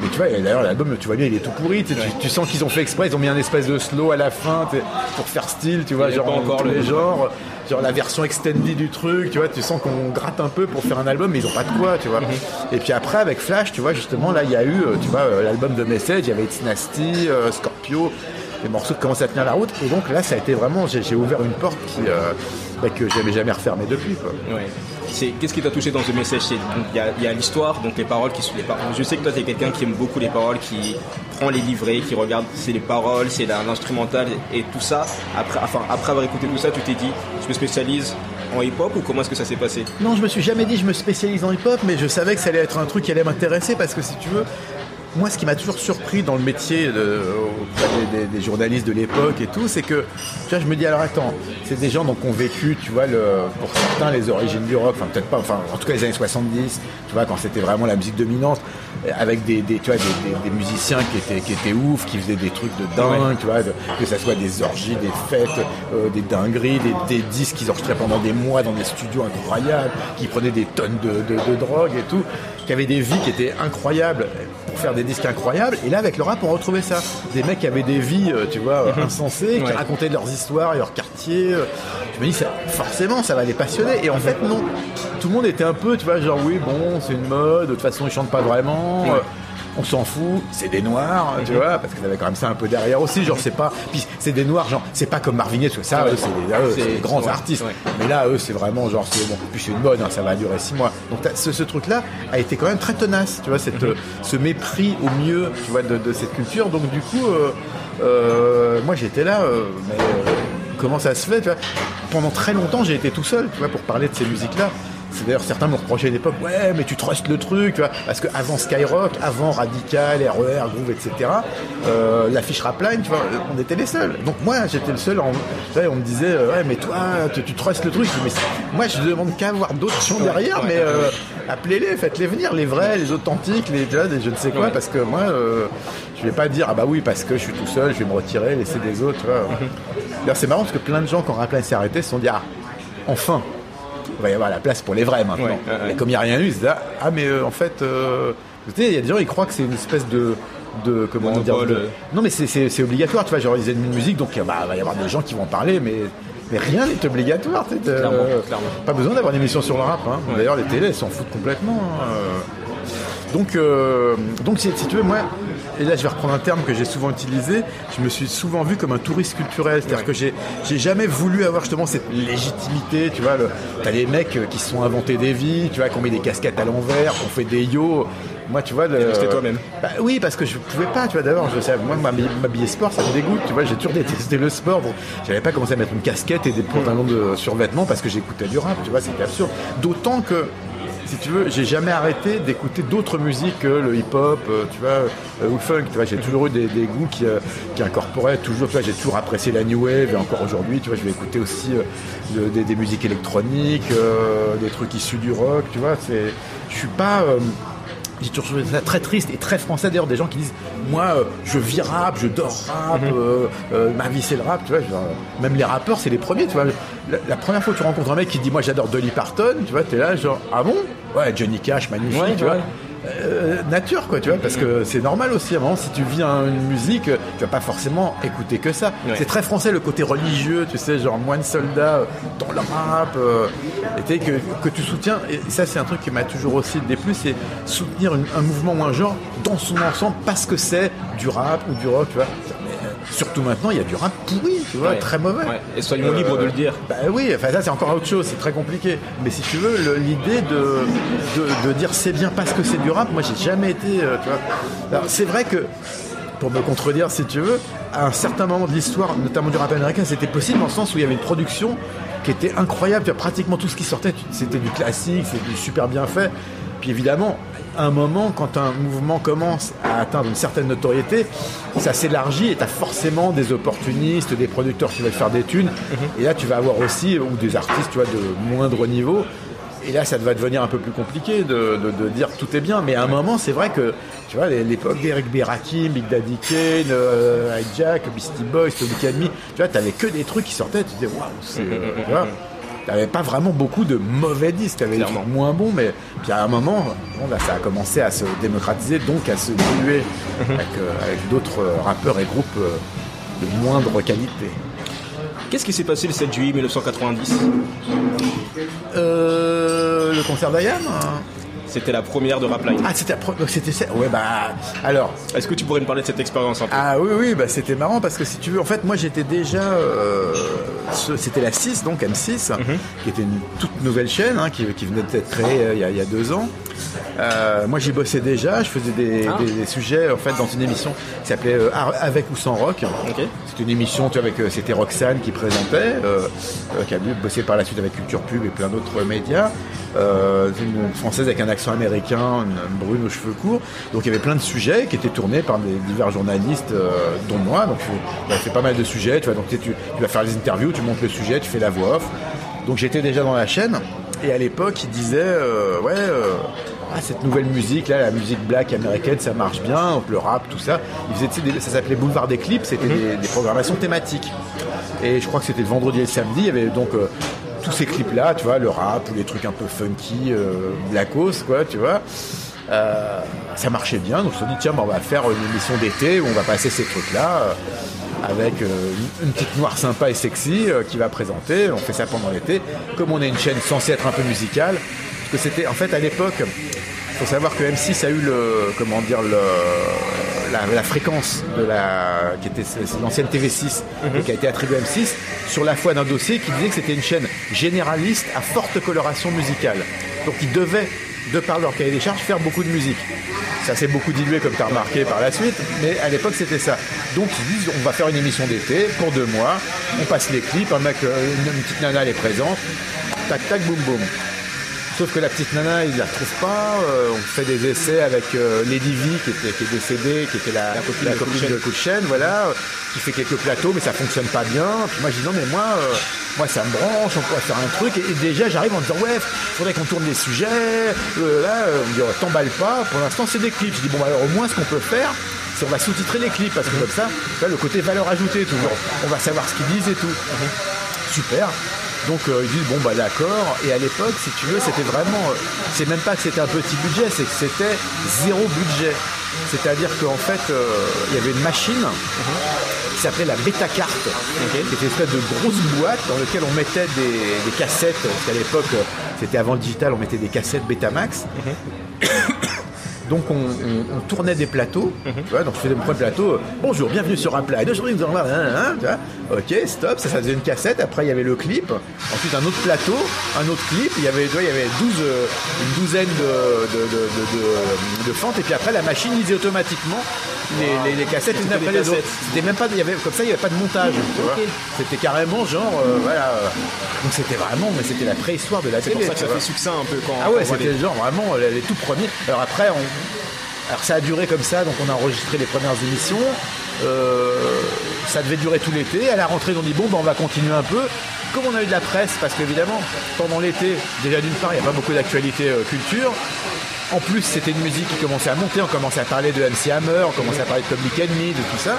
Mais tu vois, d'ailleurs l'album, tu vois bien, il est tout pourri. tu sais, Tu, tu sens qu'ils ont fait exprès, ils ont mis un espèce de slow à la fin pour faire style, tu vois, Il genre pas encore le- les genres, genre la version extended du truc, tu vois, tu sens qu'on gratte un peu pour faire un album, mais ils ont pas de quoi, tu vois. Mhm. Et puis après avec Flash, tu vois, justement là, il y a eu, euh, tu vois, euh, l'album de Message, il y avait It's Nasty, euh, Scorpio, les morceaux qui commencent à tenir la route. Et donc là, ça a été vraiment, j'ai j'ai ouvert une porte qui, euh, bah, que j'avais jamais refermée depuis, quoi. Ouais. C'est qu'est-ce qui t'a touché dans The Message? C'est donc il y a, il y a l'histoire, donc les paroles qui sont les paroles. Je sais que toi t'es quelqu'un qui aime beaucoup les paroles, qui prend les livrets, qui regarde c'est les paroles, c'est l'instrumental et tout ça. Après, enfin après avoir écouté tout ça, tu t'es dit je me spécialise en hip-hop ou comment est-ce que ça s'est passé? Non, je me suis jamais dit je me spécialise en hip-hop, mais je savais que ça allait être un truc qui allait m'intéresser parce que si tu veux, moi ce qui m'a toujours surpris dans le métier de- auprès des, des- des journalistes de l'époque et tout, c'est que tu vois, je me dis alors attends, c'est des gens donc qui ont vécu, tu vois, le, pour certains les origines du rock, enfin peut-être pas, enfin en tout cas les années 70, tu vois, quand c'était vraiment la musique dominante, avec des, des, tu vois, des, musiciens qui étaient, qui étaient ouf, qui faisaient des trucs de dingue, tu vois, de- que ça soit des orgies, des fêtes, euh, des dingueries, des, des disques qu'ils enregistraient pendant des mois dans des studios incroyables, qui prenaient des tonnes de, de, de drogue et tout, qui avaient des vies qui étaient incroyables pour faire des disques incroyables. Et là, avec le rap, on retrouvait ça. Des mecs qui avaient des vies, euh, tu vois, euh, insensées, qui racontaient leurs histoires et leurs quartiers. euh. Je me dis, ça, forcément, ça va les passionner. Et en fait, non. Tout le monde était un peu, tu vois, genre, oui, bon, c'est une mode, de toute façon, ils chantent pas vraiment. euh, on s'en fout, c'est des noirs, tu vois, parce que ça avait quand même ça un peu derrière aussi, genre c'est pas, puis c'est des noirs, genre c'est pas comme Marvin Gaye, parce que ça, eux, c'est des, grands artistes, mais là, eux, c'est vraiment genre, c'est bon, puis c'est une mode, hein, ça va durer six mois. Donc ce, truc-là a été quand même très tenace, tu vois, cette, euh, ce mépris au mieux, tu vois, de, cette culture. Donc du coup, euh, euh, moi j'étais là, mais comment ça se fait, tu vois? Pendant très longtemps, j'ai été tout seul, tu vois, pour parler de ces musiques-là. C'est d'ailleurs certains me reprochaient à l'époque, ouais, mais tu trustes le truc, tu vois, parce qu'avant Skyrock, avant Radical, RER, Groove, etc., euh, l'affiche Rapline, tu vois, on était les seuls. Donc moi, j'étais le seul, en, on me disait, euh, ouais, mais toi, tu, tu trustes le truc. Mais moi, je demande qu'à avoir d'autres gens derrière, mais euh, appelez-les, faites-les venir, les vrais, les authentiques, les, des je ne sais quoi, parce que moi, euh, je vais pas dire, ah bah oui, parce que je suis tout seul, je vais me retirer, laisser des autres. D'ailleurs, c'est marrant parce que plein de gens, quand Rapline s'est arrêté, se sont dit, ah, enfin, il va y avoir la place pour les vrais maintenant. Ouais, ouais, ouais. Et comme il n'y a rien eu, ils se disent, ah, mais euh, en fait, euh, il y a des gens, ils croient que c'est une espèce de. De, comment Monopole, dire de- euh. Non, mais c'est- c'est c'est obligatoire, tu vois. Aiment une musique, donc euh, bah, il va y avoir des gens qui vont en parler, mais, mais rien n'est obligatoire. tu sais, de- Clairement, clairement. Pas besoin d'avoir une émission sur le rap. hein. D'ailleurs, les télés, s'en foutent complètement. hein, euh. Donc, euh, donc si, si tu veux, moi, et là je vais reprendre un terme que j'ai souvent utilisé, je me suis souvent vu comme un touriste culturel. C'est-à-dire Ouais. que j'ai, j'ai jamais voulu avoir justement cette légitimité. Tu vois, le, t'as les mecs euh, qui se sont inventés des vies, tu vois, qui ont mis des casquettes à l'envers, qui ont fait des yo. Moi, tu vois, le, resté toi-même. Bah, oui, parce que je pouvais pas, tu vois. D'abord, je sais, moi, m'habiller sport, ça me dégoûte. Tu vois, j'ai toujours détesté le sport. Donc, j'avais pas commencé à mettre une casquette et des pantalons de survêtement parce que j'écoutais du rap. Tu vois, c'était absurde. D'autant que si tu veux, j'ai jamais arrêté d'écouter d'autres musiques que le hip-hop, euh, tu vois, euh, ou le funk. Tu vois, j'ai toujours eu des, goûts qui, euh, qui incorporaient toujours. Tu vois, j'ai toujours apprécié la new wave et encore aujourd'hui, tu vois, je vais écouter aussi de- des, des musiques électroniques, des trucs issus du rock. Tu vois, c'est, je suis pas j'ai toujours trouvé ça très triste et très français d'ailleurs des gens qui disent moi euh, je vis rap, je dors rap, euh, euh, ma vie c'est le rap, tu vois. genre, même les rappeurs c'est les premiers, tu vois. La, la première fois que tu rencontres un mec qui dit moi j'adore Dolly Parton, tu vois, t'es là genre ah bon? Ouais Johnny Cash magnifique, Ouais, tu vois. Euh, nature quoi tu vois parce que c'est normal aussi à un moment si tu vis un- une musique tu vas pas forcément écouter que ça. Ouais. c'est très français le côté religieux tu sais genre moine soldat euh, dans le rap euh, et que, que tu soutiens. Et ça c'est un truc qui m'a toujours aussi déplu c'est soutenir une- un mouvement ou un genre dans son ensemble parce que c'est du rap ou du rock tu vois surtout maintenant il y a du rap pourri tu vois Ouais. très mauvais Ouais. Et soyons libres de le dire. bah oui, enfin ça c'est encore autre chose, c'est très compliqué. Mais si tu veux, l'idée de, de, de dire c'est bien parce que c'est du rap, moi j'ai jamais été, euh, tu vois. Alors c'est vrai que, pour me contredire si tu veux, à un certain moment de l'histoire, notamment du rap américain, c'était possible dans le sens où il y avait une production qui était incroyable, tu vois, pratiquement tout ce qui sortait, c'était du classique, c'était du super bien fait. Puis évidemment, à un moment, quand un mouvement commence à atteindre une certaine notoriété, ça s'élargit et tu as forcément des opportunistes, des producteurs qui veulent faire des thunes. Et là, tu vas avoir aussi, ou des artistes tu vois, de moindre niveau. Et là, ça va devenir un peu plus compliqué de, de- de dire tout est bien. Mais à un moment, c'est vrai que, tu vois, l'époque d'Eric B. Rakim, Big Daddy Kane, euh, Hijack, Beastie Boys, Public Enemy, tu vois, t'avais que des trucs qui sortaient. Tu disais, waouh, c'est. <laughs> euh, T'avais pas vraiment beaucoup de mauvais disques, t'avais des moins bons, mais puis à un moment, bon, ça a commencé à se démocratiser, donc à se diluer <laughs> avec, euh, avec d'autres euh, rappeurs et groupes euh, de moindre qualité. Qu'est-ce qui s'est passé le 7 juillet 1990 Euh, le concert d'Ayam hein C'était la première de Rapline. Ah, c'était la c'était ça. Ouais, bah. Alors. Est-ce que tu pourrais me parler de cette expérience un peu? Ah oui, oui, bah c'était marrant parce que si tu veux, en fait, moi j'étais déjà. euh, c'était la 6, donc M6, qui était une toute nouvelle chaîne hein, qui, qui venait d'être créée euh, il y, a, il y a deux ans. Euh, moi j'y bossais déjà, je faisais des, Ah. des- des sujets en fait dans une émission qui s'appelait euh, Avec ou sans rock. Ok. C'était une émission, tu vois, avec euh, c'était Roxane qui présentait, euh, qui a bossé par la suite avec Culture Pub et plein d'autres médias. C'est une française avec un accent américain, une, une brune aux cheveux courts. Donc il y avait plein de sujets qui étaient tournés par des divers journalistes, dont moi. Donc on a fait pas mal de sujets. Tu vois, donc tu, tu vas faire les interviews, tu montes le sujet, tu fais la voix off. Donc j'étais déjà dans la chaîne. Et à l'époque, il disait, euh, ouais. euh, ah, cette nouvelle musique là, la musique black américaine, ça marche bien, le rap, tout ça. Il faisait, tu sais, des- ça s'appelait Boulevard des clips, c'était des, des programmations thématiques. Et je crois que c'était le vendredi et le samedi, il y avait donc euh, tous ces clips là, tu vois, le rap ou les trucs un peu funky, blackos, quoi, tu vois. Ça marchait bien, donc on se dit tiens, bah, on va faire une émission d'été où on va passer ces trucs là. Avec euh, une, petite noire sympa et sexy euh, qui va présenter. On fait ça pendant l'été. Comme on est une chaîne censée être un peu musicale, parce que c'était en fait à l'époque, il faut savoir que M6 a eu le comment dire le la, la fréquence de la qui était l'ancienne TV6 et qui a été attribuée à M6 sur la foi d'un dossier qui disait que c'était une chaîne généraliste à forte coloration musicale. Donc ils devaient de par leur cahier des charges, faire beaucoup de musique. Ça s'est beaucoup dilué, comme tu as remarqué par la suite, mais à l'époque, c'était ça. Donc, ils disent, on va faire une émission d'été pour deux mois, on passe les clips, un mec, euh, une, petite nana, est présente, tac, tac, boum, boum. Sauf que la petite nana, ils la retrouvent pas. euh, on fait des essais avec euh, Lady V, qui, était, qui est décédée, qui était la, copine la de copine de Kouchen, voilà, euh, qui fait quelques plateaux, mais ça fonctionne pas bien. Puis moi, je dis non, mais moi, euh, moi, ça me branche, on pourrait faire un truc. Et, et déjà, j'arrive en disant ouais, faudrait qu'on tourne des sujets. Là, on me dit oh, t'emballe pas. Pour l'instant, c'est des clips. Je dis bon, bah, alors au moins, ce qu'on peut faire. C'est on va sous-titrer les clips parce que comme ça, là, le côté valeur ajoutée toujours. On va savoir ce qu'ils disent et tout. Super. Donc euh, ils disent bon bah d'accord. Et à l'époque, si tu veux, c'était vraiment. euh, c'est même pas que c'était un petit budget, c'est que c'était zéro budget. C'est-à-dire qu'en fait, euh, il y avait une machine qui s'appelait la bêta carte, qui était une espèce de grosse boîte dans laquelle on mettait des, des cassettes. Parce qu'à l'époque, euh, c'était avant le digital, on mettait des cassettes Betamax. Donc on, on- on tournait des plateaux, tu vois, donc je faisais mon premier plateau, euh, bonjour, bienvenue sur un plat, et aujourd'hui nous allons voir, hein, hein, tu vois, ok, stop, ça, ça faisait une cassette, après il y avait le clip, ensuite un autre plateau, un autre clip, il y avait, tu vois, il y avait 12, euh, une douzaine de, de, de, de- de- de fentes, et puis après la machine lisait automatiquement les, les- les cassettes. Les unes après les autres. C'était même pas, il y avait, comme ça il n'y avait pas de montage, c'était carrément genre, euh, voilà, euh, donc c'était vraiment, mais c'était la préhistoire de la C'est télé. pour ça que ça vois. fait succès un peu quand Ah ouais, c'était genre vraiment les, les tout premiers. Alors après, on... Alors ça a duré comme ça, donc on a enregistré les premières émissions. Euh, ça devait durer tout l'été. À la rentrée, on dit bon, ben, on va continuer un peu. Comme on a eu de la presse, parce qu'évidemment, pendant l'été, déjà d'une part, il n'y a pas beaucoup d'actualité euh, culture. En plus, c'était une musique qui commençait à monter, on commençait à parler de MC Hammer, on commençait à parler de Public Enemy, de tout ça.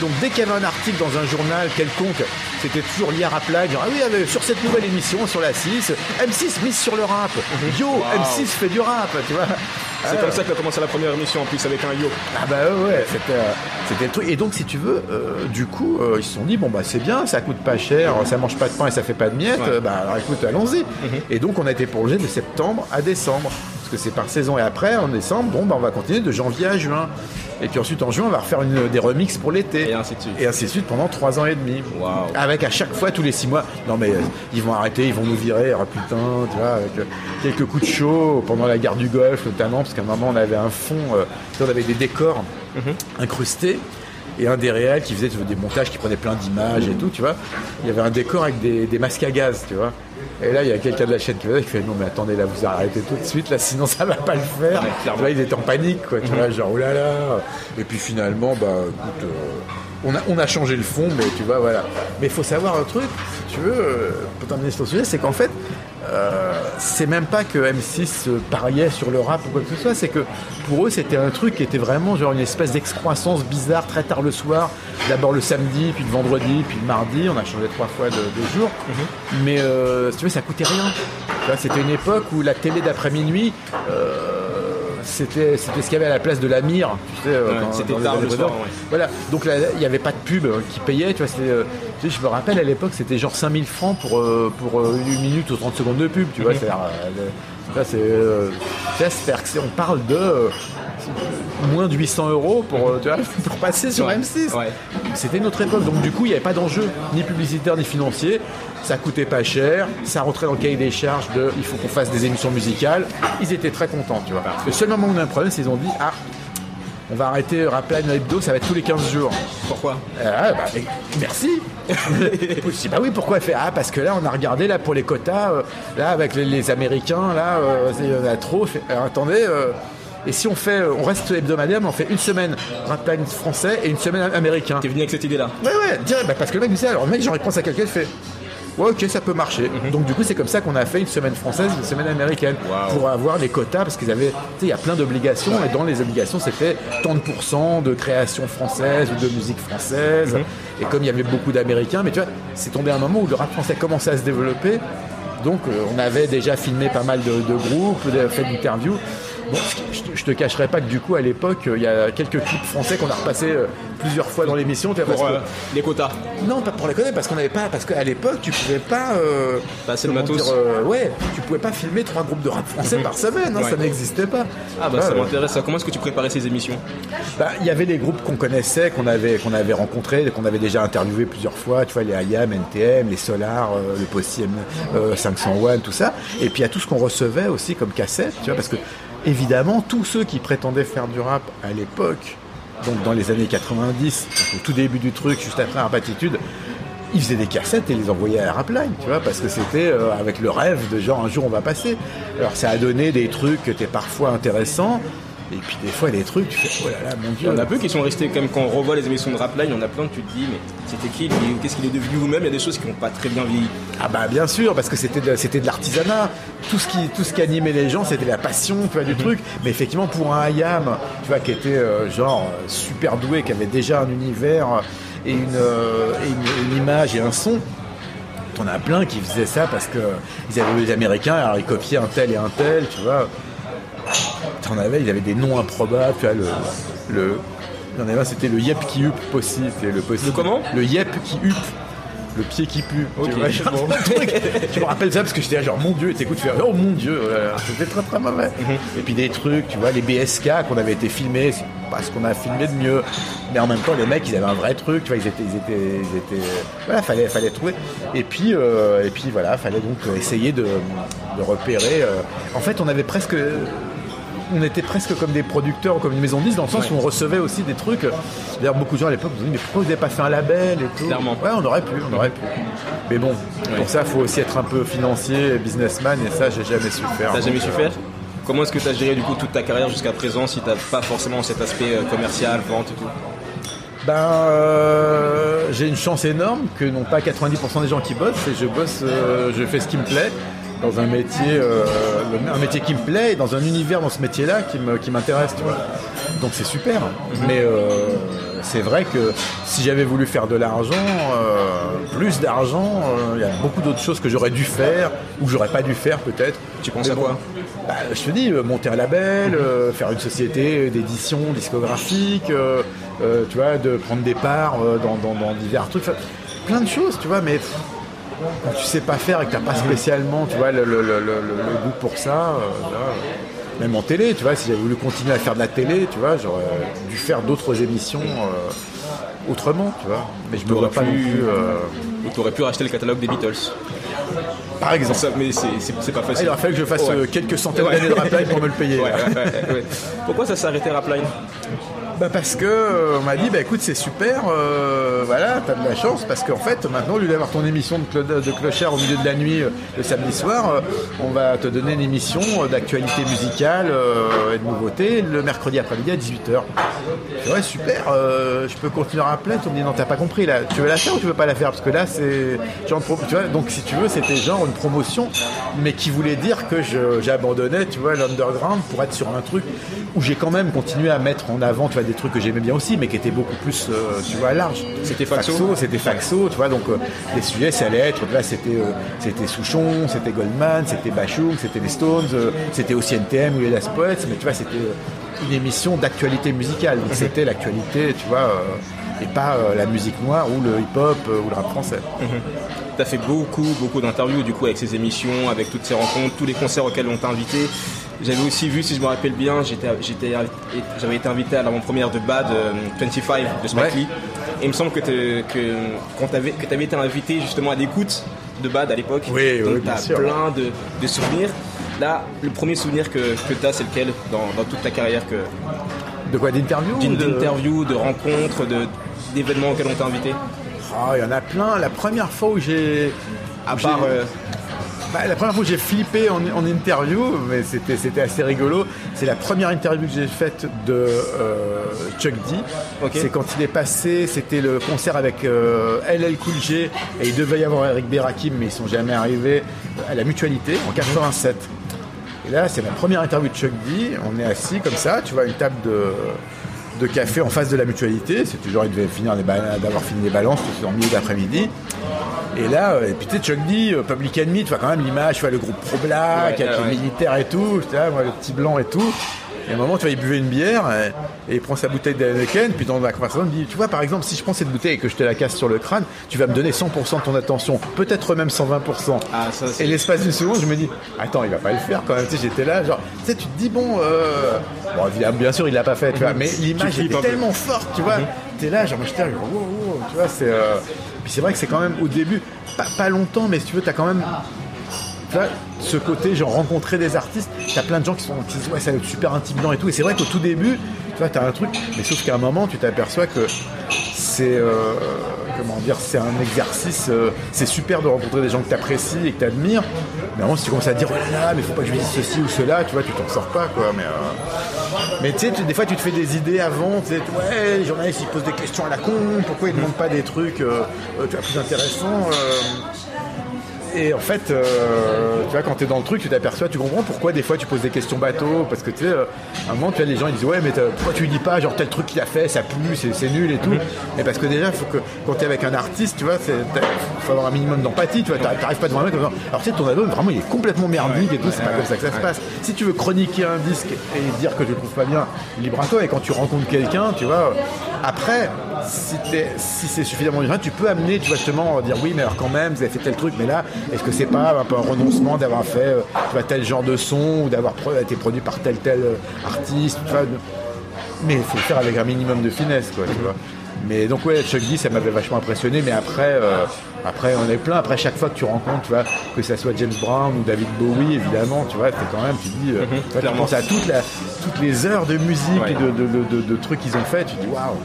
Donc dès qu'il y avait un article dans un journal quelconque, c'était toujours lié à Rapline, genre ah oui, euh, sur cette nouvelle émission, sur la 6, M6 mise sur le rap. Yo, M6 fait du rap, tu vois. C'est Ah, comme ça que a commencé la première émission en plus avec un yo. ah bah ouais, c'était, euh, c'était le truc. Et donc si tu veux, euh, du coup, euh, ils se sont dit bon bah c'est bien, ça coûte pas cher, ça mange pas de pain et ça fait pas de miettes. Ouais. bah alors écoute, allons-y. Et donc on a été prolongé de septembre à décembre, parce que c'est par saison. Et après en décembre, bon bah on va continuer de janvier à juin. Et puis ensuite en juin on va refaire une, des remixes pour l'été. Et ainsi de suite. Et ainsi de suite pendant trois ans et demi. Avec à chaque fois tous les six mois. Non mais euh, ils vont arrêter, ils vont nous virer. Ah putain, tu vois, avec euh, quelques coups de chaud pendant la guerre du Golfe notamment, parce qu'à un moment on avait un fond, euh, on avait des décors incrustés. et un des réels qui faisait des montages, qui prenait plein d'images et tout, tu vois. Il y avait un décor avec des, des masques à gaz, tu vois. Et là, il y a quelqu'un de la chaîne qui qui fait non mais attendez là, vous arrêtez tout de suite là, sinon ça va pas le faire. Là, il était en panique, quoi. Tu vois, genre oulala. Et puis finalement, bah écoute. euh, on a, on a changé le fond, mais tu vois, voilà. Mais il faut savoir un truc, si tu veux, euh, pour terminer sur le sujet, c'est qu'en fait, euh, c'est même pas que M6 euh, pariait sur le rap ou quoi que ce soit, c'est que pour eux, c'était un truc qui était vraiment genre une espèce d'excroissance bizarre très tard le soir. D'abord le samedi, puis le vendredi, puis le mardi. On a changé trois fois de, de jour. Mais euh, si tu veux, ça coûtait rien. C'était une époque où la télé d'après minuit. euh, c'était c'était ce qu'il y avait à la place de la mire tu sais, euh, Ouais, c'était tard le soir, 90. ouais. voilà donc là il n'y avait pas de pub euh, qui payait tu vois euh, tu sais, je me rappelle à l'époque c'était genre 5000 francs pour pour une minute ou 30 secondes de pub tu vois Mhm. c'est euh, on parle de moins de 800 euros pour, euh, tu vois, <laughs> pour passer sur Ouais. M6 Ouais. c'était notre époque, donc du coup il n'y avait pas d'enjeu, ni publicitaire ni financier. Ça coûtait pas cher, ça rentrait dans le cahier des charges de il faut qu'on fasse des émissions musicales. Ils étaient très contents, tu vois. Le seul moment où on a un problème, c'est qu'ils ont dit ah on va arrêter Rapline Hebdo, ça va être tous les 15 jours. Pourquoi Ah, bah, merci. <laughs> je bah oui pourquoi fait ah parce que là on a regardé là pour les quotas euh, là avec les, les Américains là euh, il y en a trop. Fais, Alors, attendez euh, et si on fait euh, on reste hebdomadaire mais on fait une semaine Rapline français et une semaine américain. T'es venu avec cette idée-là? Ouais, ouais, direct, bah, parce que le mec me dit, alors le mec, genre, il pense à quelqu'un, il fait, ouais, ok, ça peut marcher. Donc, du coup, c'est comme ça qu'on a fait une semaine française, une semaine américaine, pour avoir les quotas, parce qu'ils avaient, tu sais, il y a plein d'obligations, et dans les obligations, c'était tant de pourcents de création française ou de musique française. Et comme il y avait beaucoup d'Américains, mais tu vois, c'est tombé un moment où le rap français commençait à se développer. Donc, euh, on avait déjà filmé pas mal de, de groupes, fait d'interviews. Bon, je, te- cacherai pas que du coup, à l'époque, euh, il y a quelques clips français qu'on a repassés euh, plusieurs fois dans l'émission. Pour parce que- euh, les quotas. non, pas pour les connaître, parce qu'on n'avait pas, parce qu'à l'époque, tu pouvais pas. Euh, Pas assez de comment matos. dire, euh, ouais, tu pouvais pas filmer trois groupes de rap français par semaine, hein, Ouais. ça n'existait pas. Ah bah Ouais, ça ouais. m'intéresse. Comment est-ce que tu préparais ces émissions? Bah, il y avait des groupes qu'on connaissait, qu'on avait, qu'on avait rencontrés, qu'on avait déjà interviewés plusieurs fois, tu vois, les IAM, NTM, les Solar, le Possi euh, 501, tout ça. Et puis il y a tout ce qu'on recevait aussi comme cassette, tu vois, parce que évidemment, tous ceux qui prétendaient faire du rap à l'époque, donc dans les années 90, donc au tout début du truc, juste après Rapatitude, ils faisaient des cassettes et les envoyaient à Rapline, tu vois, parce que c'était euh, avec le rêve de genre un jour on va passer. Alors ça a donné des trucs qui étaient parfois intéressants, et puis des fois des trucs, tu fais, oh là là, mon Il dieu. y en a peu qui sont restés quand même quand on revoit les émissions de Rapline, il y en a plein que tu te dis mais c'était qui Qu'est-ce qu'il est devenu vous-même? Il y a des choses qui n'ont pas très bien vieilli. Ah bah bien sûr, parce que c'était de, de l'artisanat. Tout ce qui tout ce qui animait les gens, c'était la passion, tu vois, du truc. Mais effectivement, pour un Ayam, tu vois, qui était euh, genre super doué, qui avait déjà un univers et une, euh, et une, une image et un son. T'en as plein qui faisaient ça parce que ils avaient les Américains, alors ils copiaient un tel et un tel, tu vois. T'en avais, ils avaient des noms improbables, tu vois, le. le il y en avait un, c'était le yep qui huppe possi, c'était le possi. Le comment? Le yep qui huppe. Le pied qui pue. Tu vois, bon. Je me rappelle ça parce que j'étais genre, mon Dieu, et t'écoutes, tu fais, oh mon Dieu, c'était très très mauvais. Et puis des trucs, tu vois, les BSK qu'on avait été filmés, c'est pas ce qu'on a filmé de mieux. Mais en même temps, les mecs, ils avaient un vrai truc, tu vois, ils étaient, ils étaient, ils étaient, voilà, fallait, fallait trouver. Et puis, euh, et puis voilà, fallait donc essayer de, de repérer. euh, En fait, on avait presque, on était presque comme des producteurs, comme une maison de disques, dans le sens Ouais. où on recevait aussi des trucs. D'ailleurs, beaucoup de gens à l'époque nous disaient, mais pourquoi vous n'avez pas fait un label et tout Clairement. Ouais, on aurait pu, on aurait pu. Mais bon, pour ça, il faut aussi être un peu financier, businessman, et ça, j'ai jamais su faire. T'as jamais su euh, faire Comment est-ce que tu as géré du coup toute ta carrière jusqu'à présent si t'as pas forcément cet aspect euh, commercial, vente et tout Ben, euh, j'ai une chance énorme que non pas 90% des gens qui bossent, et je bosse, euh, je fais ce qui me plaît dans un métier, euh, un métier qui me plaît et dans un univers dans ce métier-là qui qui m'intéresse, tu vois. Donc c'est super. Mais euh, c'est vrai que si j'avais voulu faire de l'argent, euh, plus d'argent, il y a beaucoup d'autres choses que j'aurais dû faire ou que j'aurais pas dû faire peut-être. Tu penses Mais à bon, quoi? bah, je te dis, monter un label, euh, faire une société d'édition discographique, tu vois, de prendre des parts dans, dans- dans divers trucs, plein de choses, tu vois, mais quand tu sais pas faire et que t'as pas spécialement, tu vois, le, le- le- le- le goût pour ça, euh, là, euh, même en télé, tu vois, si j'avais voulu continuer à faire de la télé, tu vois, j'aurais dû faire d'autres émissions euh, autrement, tu vois, mais je me vois pas non pu- plus, Ou t'aurais pu racheter le catalogue des Beatles par exemple. Ça, Mais c'est pas Ah, facile. il aurait fallu que je fasse Ouais. quelques centaines Ouais. d'années de rap live pour me le <laughs> payer. Ouais. Pourquoi ça s'est arrêté Rapline? Bah parce que euh, on m'a dit bah écoute c'est super, euh, voilà t'as de la chance parce qu'en fait maintenant au lieu d'avoir ton émission de, de clochard au milieu de la nuit euh, le samedi soir, on va te donner une émission d'actualité musicale et de nouveautés le mercredi après-midi à 18h. Ouais super, je peux continuer à rappeler, tu me dis non t'as pas compris là, tu veux la faire ou tu veux pas la faire? Parce que là c'est tu vois donc si tu veux c'était genre une promotion mais qui voulait dire que j'abandonnais tu vois l'underground pour être sur un truc où j'ai quand même continué à mettre en avant tu vois des trucs que j'aimais bien aussi mais qui étaient beaucoup plus euh, tu vois large C'était Faxo. C'était faxo tu vois donc euh, les sujets ça allait être là c'était euh, c'était Souchon c'était Goldman c'était Bachung c'était les Stones c'était aussi NTM ou les Last Poets mais tu vois c'était une émission d'actualité musicale. Donc c'était l'actualité tu vois et pas la musique noire ou le hip-hop ou le rap français. Tu as fait beaucoup, beaucoup d'interviews du coup avec ces émissions, avec toutes ces rencontres, tous les concerts auxquels on t'a invité. J'avais aussi vu, si je me rappelle bien, j'avais été invité à l'avant-première de Bad euh, 25 de Spike Ouais. Lee. Et il me semble que, te- que quand que t'avais été invité justement à l'écoute de Bad à l'époque. Oui, Donc oui, t'as sûr. plein de, de souvenirs. Là, le premier souvenir que, que tu as, c'est lequel dans, dans toute ta carrière que, de quoi d'interview ou de- d'interviews, de rencontres, d'événements auxquels on t'a invité? Ah, il y en a plein. La première fois où j'ai. À part. euh, Bah, la première fois où j'ai flippé en, en interview, mais c'était, c'était assez rigolo, c'est la première interview que j'ai faite de euh, Chuck D. C'est quand il est passé, c'était le concert avec euh, LL Cool J et il devait y avoir Eric Berakim, mais ils sont jamais arrivés à la mutualité en 87. Et là, c'est ma première interview de Chuck D. On est assis comme ça, tu vois, une table de, de café en face de la mutualité. C'était genre, il devait finir d'avoir fini les balances, c'était en milieu d'après-midi. Et là, euh, et puis tu sais, Chuck D, euh, Public Enemy, tu vois quand même l'image, tu vois le groupe Pro Black, Ouais, avec ouais, les militaires et tout, j'étais là, moi, le petit blanc et tout. Et à un moment, tu vois, il buvait une bière et, et il prend sa bouteille d'Heineken, puis dans la conversation, il me dit, tu vois, par exemple, si je prends cette bouteille et que je te la casse sur le crâne, tu vas me donner 100% de ton attention, peut-être même 120%. Ah, ça, et l'espace d'une seconde, je me dis, attends, il va pas le faire quand même. Tu sais, j'étais là, genre, tu sais, tu te dis, bon, euh... bon, bien sûr, il l'a pas fait, tu vois, mais l'image peu. tellement forte, tu vois. T'es là, genre, moi, j'étais là, genre, wow, wow, tu vois, c'est. euh, Puis c'est vrai que c'est quand même au début, pas, pas longtemps, mais si tu veux, t'as quand même. Tu vois, ce côté, genre, rencontrer des artistes, t'as plein de gens qui sont qui ouais, ça va être super intimidant et tout. Et c'est vrai qu'au tout début, tu vois, t'as un truc, mais sauf qu'à un moment, tu t'aperçois que c'est. euh, comment dire, c'est un exercice. euh, c'est super de rencontrer des gens que t'apprécies et que t'admires. Mais vraiment, si tu commences à dire, oh là là, mais faut pas que je dise ceci ou cela, tu vois, tu t'en sors pas, quoi. Mais, euh, mais tu sais, des fois, tu te fais des idées avant, tu sais, ouais, les journalistes, ils posent des questions à la con, pourquoi ils demandent pas des trucs, plus intéressants et en fait, euh, tu vois, quand t'es dans le truc, tu t'aperçois, tu comprends pourquoi des fois tu poses des questions bateau, parce que tu sais, euh, à un moment, tu vois, les gens ils disent ouais, mais pourquoi tu lui dis pas genre tel truc qu'il a fait, ça pue, c'est nul et tout. Et parce que déjà, faut que quand t'es avec un artiste, tu vois, faut avoir un minimum d'empathie, tu vois, t'arrives t'arrives pas devant un mec comme ça. Alors tu sais, ton album vraiment il est complètement merdique et tout, c'est pas comme ça que ça se passe. Si tu veux chroniquer un disque et dire que tu le trouves pas bien, libre à toi. Et quand tu rencontres quelqu'un, tu vois, après, si, c'est suffisamment bien, tu peux amener, tu vois, justement, dire oui, mais alors quand même, vous avez fait tel truc, mais là, est-ce que c'est pas un peu un renoncement d'avoir fait euh, tel genre de son ou d'avoir été produit par tel tel euh, artiste, mais il faut le faire avec un minimum de finesse, quoi, tu vois. Mais donc ouais, Chuck D, ça m'avait vachement impressionné, mais après, euh, après on est plein. Après chaque fois que tu rencontres, tu vois, que ça soit James Brown ou David Bowie, évidemment, tu vois, t'es quand même, tu dis, euh, tu vois, tu penses à toute la, toutes les heures de musique Ouais. et de, de, de- de- de trucs qu'ils ont fait, tu dis waouh.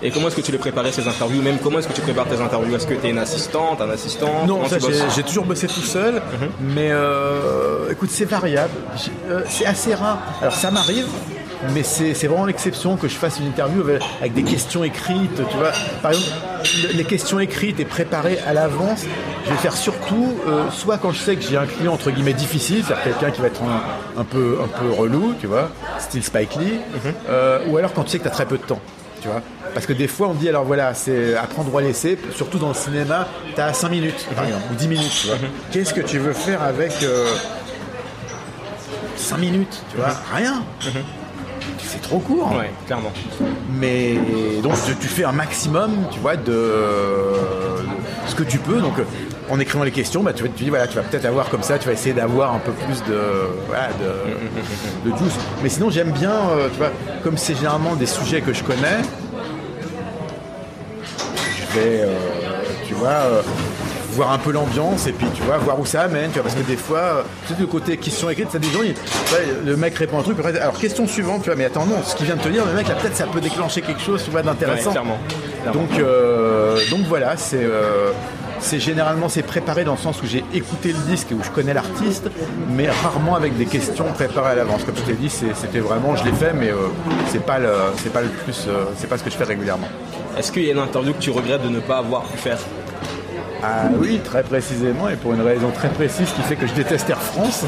Et comment est-ce que tu les préparais ces interviews? Même comment est-ce que tu prépares tes interviews? Est-ce que tu es une assistante, un assistant? Non, j'ai toujours bossé tout seul, mais euh, écoute, c'est variable. Euh, c'est assez rare. Alors, ça m'arrive, mais c'est vraiment l'exception que je fasse une interview avec, avec des questions écrites, tu vois. Par exemple, le- les questions écrites et préparées à l'avance, je vais faire surtout, euh, soit quand je sais que j'ai un client entre guillemets difficile, c'est-à-dire quelqu'un qui va être un, un peu, un peu relou, tu vois, style Spike Lee, euh, ou alors quand tu sais que tu as très peu de temps. Tu vois Parce que des fois, on dit, alors voilà, c'est à prendre ou à laisser, surtout dans le cinéma, tu as 5 minutes, par exemple, ou 10 minutes, tu vois. Qu'est-ce que tu veux faire avec 5 minutes, tu vois Rien. C'est trop court. Ouais, clairement. Mais donc tu, fais un maximum, tu vois, de, ce que tu peux. Donc euh, en écrivant les questions, bah, tu, dis voilà, tu vas peut-être avoir comme ça, tu vas essayer d'avoir un peu plus de, voilà, de, <laughs> de juice. Mais sinon j'aime bien, euh, tu vois, comme c'est généralement des sujets que je connais, je vais, euh, tu vois, euh, voir un peu l'ambiance et puis tu vois voir où ça amène tu vois parce que des fois tu sais le côté question écrite ça des gens le mec répond un truc après, alors question suivante tu vois mais attends non ce qu'il vient de te dire le mec là peut-être ça peut déclencher quelque chose tu vois d'intéressant Ouais, clairement. Clairement. donc euh, donc voilà c'est euh, c'est généralement c'est préparé dans le sens où j'ai écouté le disque et où je connais l'artiste, mais rarement avec des questions préparées à l'avance. Comme je t'ai dit, c'était vraiment, je l'ai fait, mais euh, c'est pas le, c'est pas le plus, euh, c'est pas ce que je fais régulièrement. Est-ce qu'il y a une interview que tu regrettes de ne pas avoir pu faire? Ah oui, très précisément, et pour une raison très précise qui fait que je déteste Air France,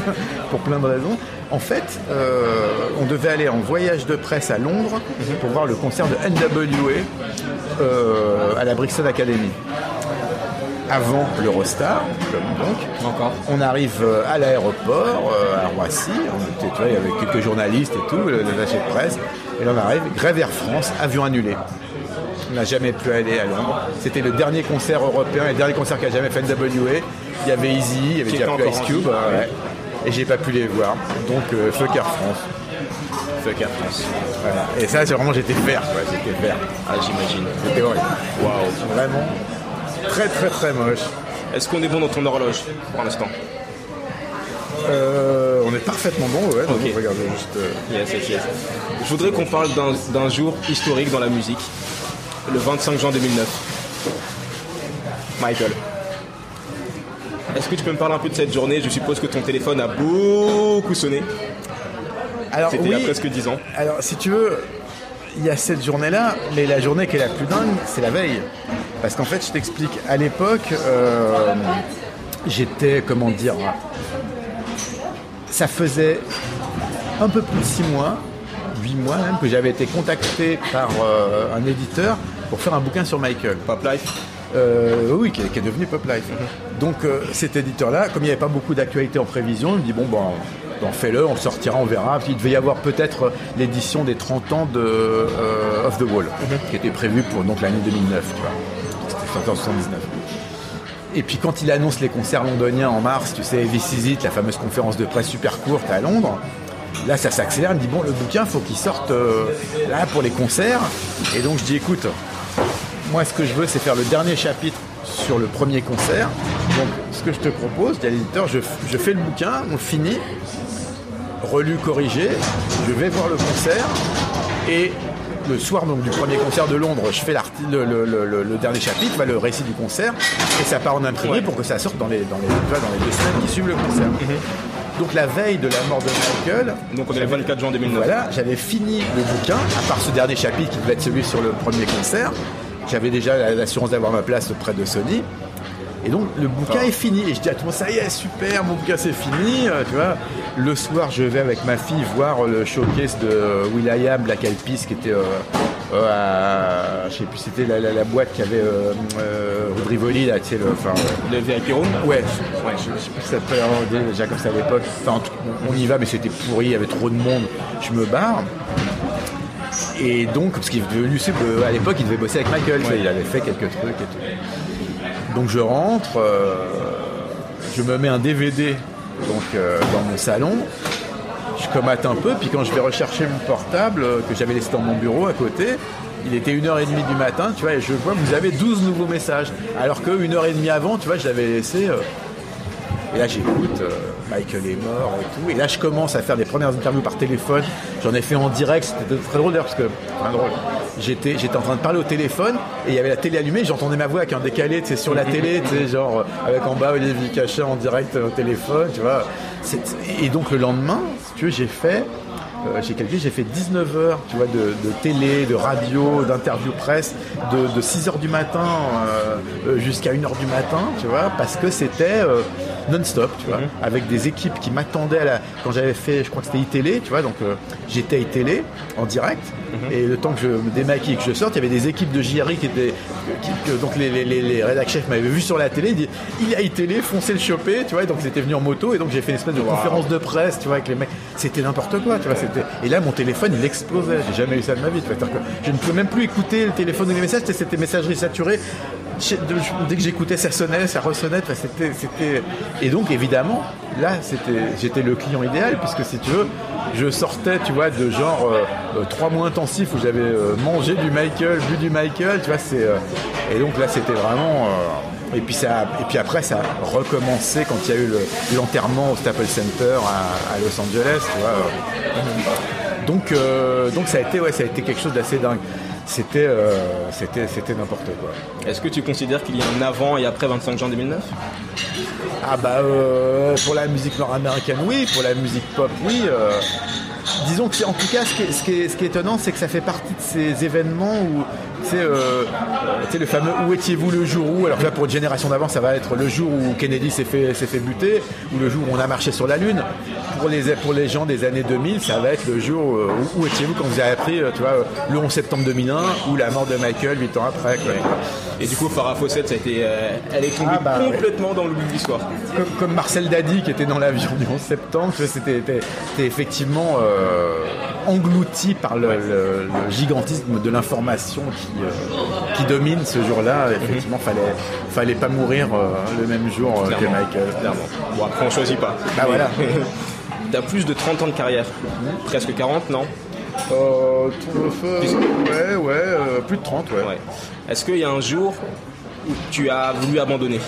pour plein de raisons. En fait, euh, on devait aller en voyage de presse à Londres pour voir le concert de NWA euh, à la Brixton Academy. Avant l'Eurostar, donc. Encore On arrive euh, à l'aéroport, euh, à Roissy, on était, avait quelques journalistes et tout, le, le attaché de presse, et là on arrive, grève Air France, avion annulé. On n'a jamais pu aller à Londres. C'était le dernier concert européen, le dernier concert qu'a jamais fait NWA. Il y avait Easy, il y avait déjà plus Ice Cube, ouais. et j'ai pas pu les voir. Donc euh, fuck Air France. Fuck Air France. Voilà. Et ça, c'est vraiment, j'étais vert, quoi. J'étais vert. Ah, j'imagine. C'était horrible. Waouh. Vraiment très très très moche. Est-ce qu'on est bon dans ton horloge pour l'instant? Euh, on est parfaitement bon, ouais. donc. Regardez juste. euh, Yes, yes, yes. Je voudrais qu'on parle d'un jour historique dans la musique. Le 25 juin 2009. Michael. Est-ce que tu peux me parler un peu de cette journée? Je suppose que ton téléphone a beaucoup sonné. Alors C'était il y a presque 10 ans. Alors, si tu veux, il y a cette journée-là, mais la journée qui est la plus dingue, c'est la veille. Parce qu'en fait, je t'explique, à l'époque, euh, j'étais, comment dire, ça faisait un peu plus de 6 mois, 8 mois même, que j'avais été contacté par euh, un éditeur pour faire un bouquin sur Michael. Pop Life Euh, oui, qui est, qui est devenu Pop Life. Donc euh, cet éditeur-là, comme il n'y avait pas beaucoup d'actualité en prévision, il me dit bon bon, bon, fais-le, on le sortira, on verra. Puis il devait y avoir peut-être l'édition des 30 ans de euh, Off the Wall, qui était prévue pour donc l'année 2009, tu vois. C'était sorti en 79. Et puis quand il annonce les concerts londoniens en mars, tu sais, This Is It, la fameuse conférence de presse super courte à Londres, là ça s'accélère, il me dit bon le bouquin faut qu'il sorte là pour les concerts. Et donc je dis écoute, moi, ce que je veux, c'est faire le dernier chapitre sur le premier concert. Donc, ce que je te propose, dit à l'éditeur, je, je fais le bouquin, on le finit, relu, corrigé, je vais voir le concert, et le soir donc, du premier concert de Londres, je fais le, le- le- le- le dernier chapitre, bah, le récit du concert, et ça part en imprimé Ouais. pour que ça sorte dans les, dans, les, dans les deux semaines qui suivent le concert. Donc, la veille de la mort de Michael, Donc on est le 24 juin 2009. voilà, j'avais fini le bouquin, à part ce dernier chapitre qui devait être celui sur le premier concert. J'avais déjà la- l'assurance d'avoir ma place auprès de Sony. Et donc le bouquin est fini. Et je dis à tout le monde, ça y est, super, mon bouquin c'est fini. Euh, tu vois, le soir, je vais avec ma fille voir le showcase de Will.i.am, Black Eyed Peas, qui était euh, euh, à, je sais plus, c'était la, la- la boîte qui avait euh, euh, Rivoli, là, tu sais, le, enfin, euh, Le VIP Room Ouais, ouais, je, je sais plus si ça s'appelait déjà comme ça à l'époque. Enfin, on y va, mais c'était pourri, il y avait trop de monde. Je me barre. Et donc, parce qu'il est devenu euh, à l'époque, il devait bosser avec Michael, il avait fait quelques trucs et tout. Donc je rentre, euh, je me mets un DVD donc, euh, dans mon salon, je commate un peu, puis quand je vais rechercher mon portable euh, que j'avais laissé dans mon bureau à côté, il était 1h30 du matin, tu vois, et je vois, vous avez 12 nouveaux messages. Alors que 1h30 avant, tu vois, je l'avais laissé. et là, j'écoute, Michael est mort et tout. Et là, je commence à faire des premières interviews par téléphone. J'en ai fait en direct, c'était très drôle d'ailleurs, parce que, j'étais, j'étais en train de parler au téléphone et il y avait la télé allumée, j'entendais ma voix avec un décalé, sur la télé, genre, avec en bas Olivier Cachin en direct euh, au téléphone, tu vois. Et donc, le lendemain, j'ai fait, euh, j'ai calculé, j'ai fait 19 heures, tu vois, de, télé, de radio, d'interview presse, de, de 6 heures du matin euh, jusqu'à 1 heure du matin, tu vois, parce que c'était non-stop, tu vois, avec des équipes qui m'attendaient à la, quand j'avais fait, je crois que c'était iTélé, tu vois, donc euh, j'étais à iTélé en direct, et le temps que je me démaquille et que je sorte, il y avait des équipes de JRI qui étaient, qui- que- donc les, les, les, les rédac chefs m'avaient vu sur la télé, ils disaient, il est à iTélé, foncez le choper, tu vois, et donc ils étaient venus en moto, et donc j'ai fait une espèce de conférence de presse, tu vois, avec les mecs, c'était n'importe quoi, tu vois, c'était, et là mon téléphone il explosait, j'ai jamais eu ça de ma vie, tu vois, c'est-à-dire que je ne pouvais même plus écouter le téléphone ou les messages, c'était messagerie saturée, dès que j'écoutais ça sonnait, ça ressonnait, c'était, c'était, et donc évidemment, là j'étais le client idéal, puisque si tu veux, je sortais, tu vois, de genre euh, euh, trois mois intensifs où j'avais euh, mangé du Michael, bu du Michael, tu vois, c'est, et donc là c'était vraiment, Et puis, ça, et puis après, ça a recommencé quand il y a eu le- l'enterrement au Staples Center à, Los Angeles. Tu vois. Donc, donc ça, a été, ouais, ça a été quelque chose d'assez dingue. C'était euh, c'était c'était n'importe quoi. Est-ce que tu considères qu'il y a un avant et après 25 juin 2009 Ah bah euh, pour la musique nord-américaine oui, pour la musique pop oui. euh, disons que c'est- en tout cas ce qui est, ce qui est- ce qui est étonnant c'est que ça fait partie de ces événements où tu sais, euh, le fameux où étiez-vous le jour où? Alors que là pour une génération d'avant ça va être le jour où Kennedy s'est fait s'est fait buter ou le jour où on a marché sur la lune. Pour les pour les gens des années 2000 ça va être le jour euh, où, où étiez-vous quand vous avez appris euh, tu vois euh, le 11 septembre 2001 ou la mort de Michael 8 ans après. quoi. Et du coup, Farah Fawcett, ça a été, euh, elle est tombée Ah bah, ouais. complètement dans l'oubli de l'histoire. comme, comme Marcel Dadi qui était dans l'avion du 11 septembre, c'était effectivement euh, englouti par le, le- le gigantisme de l'information qui, euh, qui domine ce jour-là. Effectivement, fallait fallait pas mourir le même jour que. Michael. Clairement. Bon, après, on choisit pas. Bah voilà. <laughs> T'as plus de 30 ans de carrière. Presque 40, non Euh, tour de feu, ouais, ouais, euh, plus de 30, ouais. Ouais. Est-ce qu'il y a un jour où tu as voulu abandonner?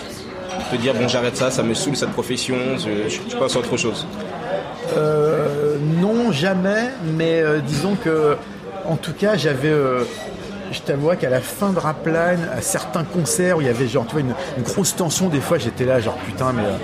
Te dire, bon, j'arrête ça, ça me saoule cette profession, je, je, je passe à autre chose. Euh, non, jamais, mais euh, disons que, en tout cas, j'avais. euh, je t'avoue qu'à la fin de Rapline, à certains concerts où il y avait genre, tu vois, une, une grosse tension, des fois j'étais là, genre putain, mais euh,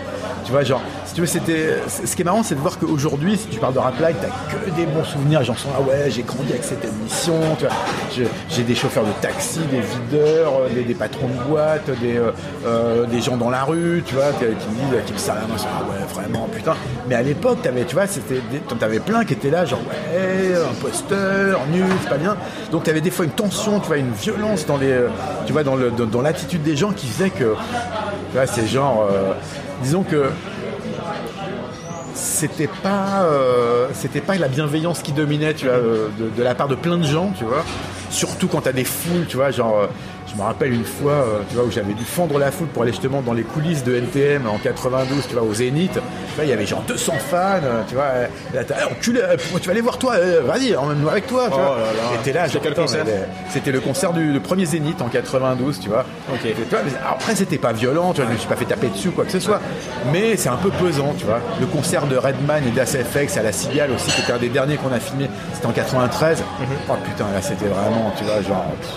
tu vois, genre, si tu veux, c'était. Ce qui est marrant, c'est de voir qu'aujourd'hui, si tu parles de Rapline, t'as que des bons souvenirs. J'en sens, ah ouais, j'ai grandi avec cette émission, tu vois. J'ai des chauffeurs de taxi, des videurs, euh, des, patrons de boîte, des, euh, euh, des gens dans la rue, tu vois, qui, me disent, qui ah ouais, vraiment, putain. Mais à l'époque, t'avais, tu vois, c'était, des- t'en avais plein qui étaient là, genre, ouais, imposteur, nul, c'est pas bien. Donc t'avais des fois une tension, tu vois, une violence dans les, tu vois, dans, le, dans, dans l'attitude des gens qui faisait que, vois, c'est genre, euh, disons que c'était pas euh, c'était pas la bienveillance qui dominait tu vois euh, de, de la part de plein de gens tu vois. Surtout quand t'as des foules tu vois genre me rappelle une fois euh, tu vois où j'avais dû fendre la foule pour aller justement dans les coulisses de NTM en 92 tu vois au Zénith il y avait genre 200 fans euh, tu vois euh, là, Eh, enculé, tu vas aller voir toi euh, vas-y emmène-nous avec toi tu Oh vois là C'était genre, le concert du le premier Zénith en 92 tu vois Ok. Et tu vois, mais après c'était pas violent, tu vois, je me suis pas fait taper dessus ou quoi que ce soit, mais c'est un peu pesant, tu vois. Le concert de Redman et d'ASFX à la Cigale aussi, qui était un des derniers qu'on a filmé, c'était en 93. Oh putain, là c'était vraiment, tu vois, genre. pff,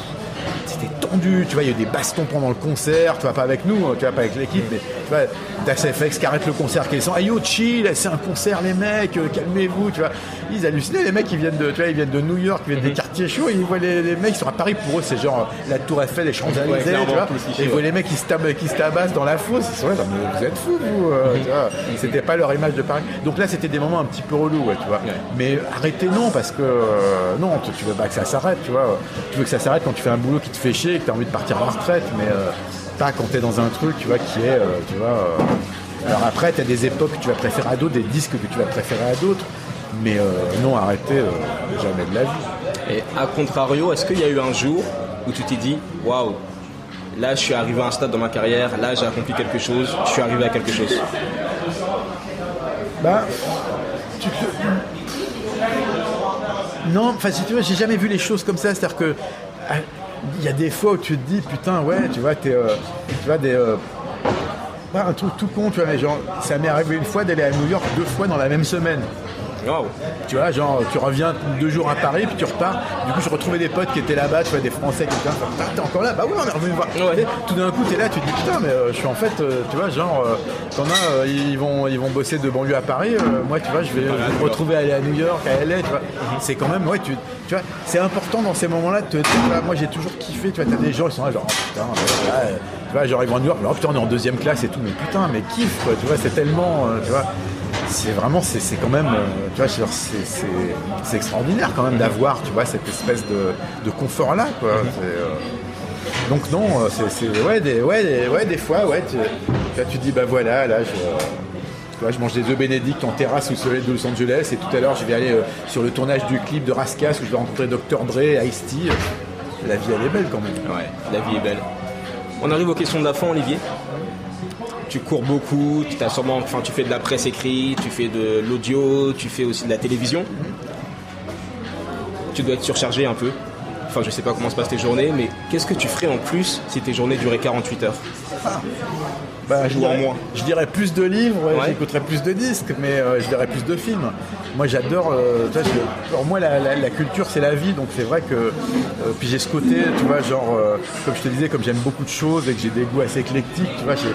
tendu, tu vois, il y a eu des bastons pendant le concert, tu vois, pas avec nous, tu vois, pas avec l'équipe, mais tu vois, d'ASFX qui arrête le concert, qui descend, hey yo, chill, c'est un concert les mecs, euh, calmez-vous, tu vois. Ils hallucinaient, les mecs, ils viennent de, tu vois, ils viennent de New York, ils viennent des quartiers chauds, ils voient les, les mecs, ils sont à Paris, pour eux, c'est genre euh, la Tour Eiffel, les Champs-Élysées, Et ils voient les mecs qui se, tab- qui se tabassent dans la fosse, ils sont là, mais vous êtes fous, vous, euh, tu vois. C'était pas leur image de Paris. Donc là, c'était des moments un petit peu relous, ouais, tu vois. Mais arrêtez, non, parce que, euh, non, tu, tu veux pas que ça s'arrête, tu vois. Tu veux que ça s'arrête quand tu fais un boulot qui te fait chier que t'as envie de partir à la retraite, mais euh, pas quand t'es dans un truc, tu vois, qui est, euh, tu vois. euh, alors après, t'as des époques que tu vas préférer à d'autres, des disques que tu vas préférer à d'autres. Mais euh, non, arrêtez, euh, jamais de la vie. Et à contrario, est-ce qu'il y a eu un jour où tu t'es dit, waouh, là je suis arrivé à un stade dans ma carrière, là j'ai accompli quelque chose, je suis arrivé à quelque chose? Bah, tu te... Non, enfin, si tu vois, j'ai jamais vu les choses comme ça. C'est-à-dire que ah, il y a des fois où tu te dis, putain, ouais, tu vois, t'es, euh, tu vois, des, euh, un truc tout con, tu vois, mais genre, ça m'est arrivé une fois d'aller à New York deux fois dans la même semaine. Waouh Tu vois, genre, tu reviens deux jours à Paris, puis tu repars. Du coup, je retrouvais des potes qui étaient là-bas, tu vois, des Français qui étaient là. Putain, t'es encore là? Bah oui, on est revenu voir. Ouais. Tout d'un coup, t'es là, tu te dis, putain, mais euh, je suis en fait, euh, tu vois, genre, euh, t'en as, euh, ils, vont, ils vont bosser de banlieue à Paris. moi, tu vois, je vais, me retrouver à aller à New York, à LA, tu vois. C'est quand même, ouais, tu, tu vois, c'est important dans ces moments-là de te vois, moi, j'ai toujours kiffé, tu vois, t'as des gens, ils sont là, genre, oh, putain, tu vois, genre, ils vont à New York, oh putain, on est en deuxième classe et tout, mais putain, mais kiff, quoi, tu vois, c'est tellement, tu vois c'est vraiment c'est quand même euh, tu vois c'est extraordinaire quand même d'avoir tu vois cette espèce de, de confort là quoi C'est, euh, donc non euh, c'est ouais des ouais des, ouais des fois ouais tu, vois, tu dis bah voilà là je tu vois, je mange des œufs bénédicts en terrasse au soleil de Los Angeles et tout à l'heure je vais aller euh, sur le tournage du clip de Raskas où je vais rencontrer Dr Dre Ice-T la vie elle est belle quand même Ouais, la vie est belle. On arrive aux questions de la fin, Olivier. Tu cours beaucoup, tu, as sûrement, enfin, tu fais de la presse écrite, tu fais de l'audio, tu fais aussi de la télévision. Tu dois être surchargé un peu. Enfin, je sais pas comment se passent tes journées, mais qu'est-ce que tu ferais en plus si tes journées duraient 48 heures? Bah, je, dirais, moins. je dirais plus de livres, ouais, Ouais. j'écouterais plus de disques, mais euh, je dirais plus de films. Moi j'adore, euh, pour moi la, la- la culture c'est la vie, donc c'est vrai que, euh, puis j'ai ce côté, tu vois, genre, euh, comme je te disais, comme j'aime beaucoup de choses et que j'ai des goûts assez éclectiques, tu vois, je,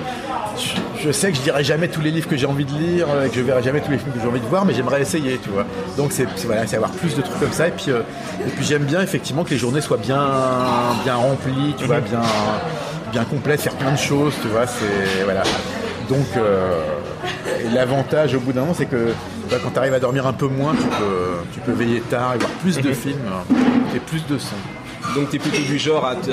je sais que je dirai jamais tous les livres que j'ai envie de lire, euh, et que je verrai jamais tous les films que j'ai envie de voir, mais j'aimerais essayer, tu vois. Donc c'est voilà, c'est avoir plus de trucs comme ça, et puis, euh, et puis j'aime bien effectivement que les journées soient bien, bien remplies, tu vois, bien, bien complètes, faire plein de choses, tu vois, c'est voilà. Donc euh, l'avantage au bout d'un moment, c'est que bah, quand tu arrives à dormir un peu moins, tu peux, tu peux veiller tard et voir plus de films et plus de sons. Donc tu es plutôt du genre à, te-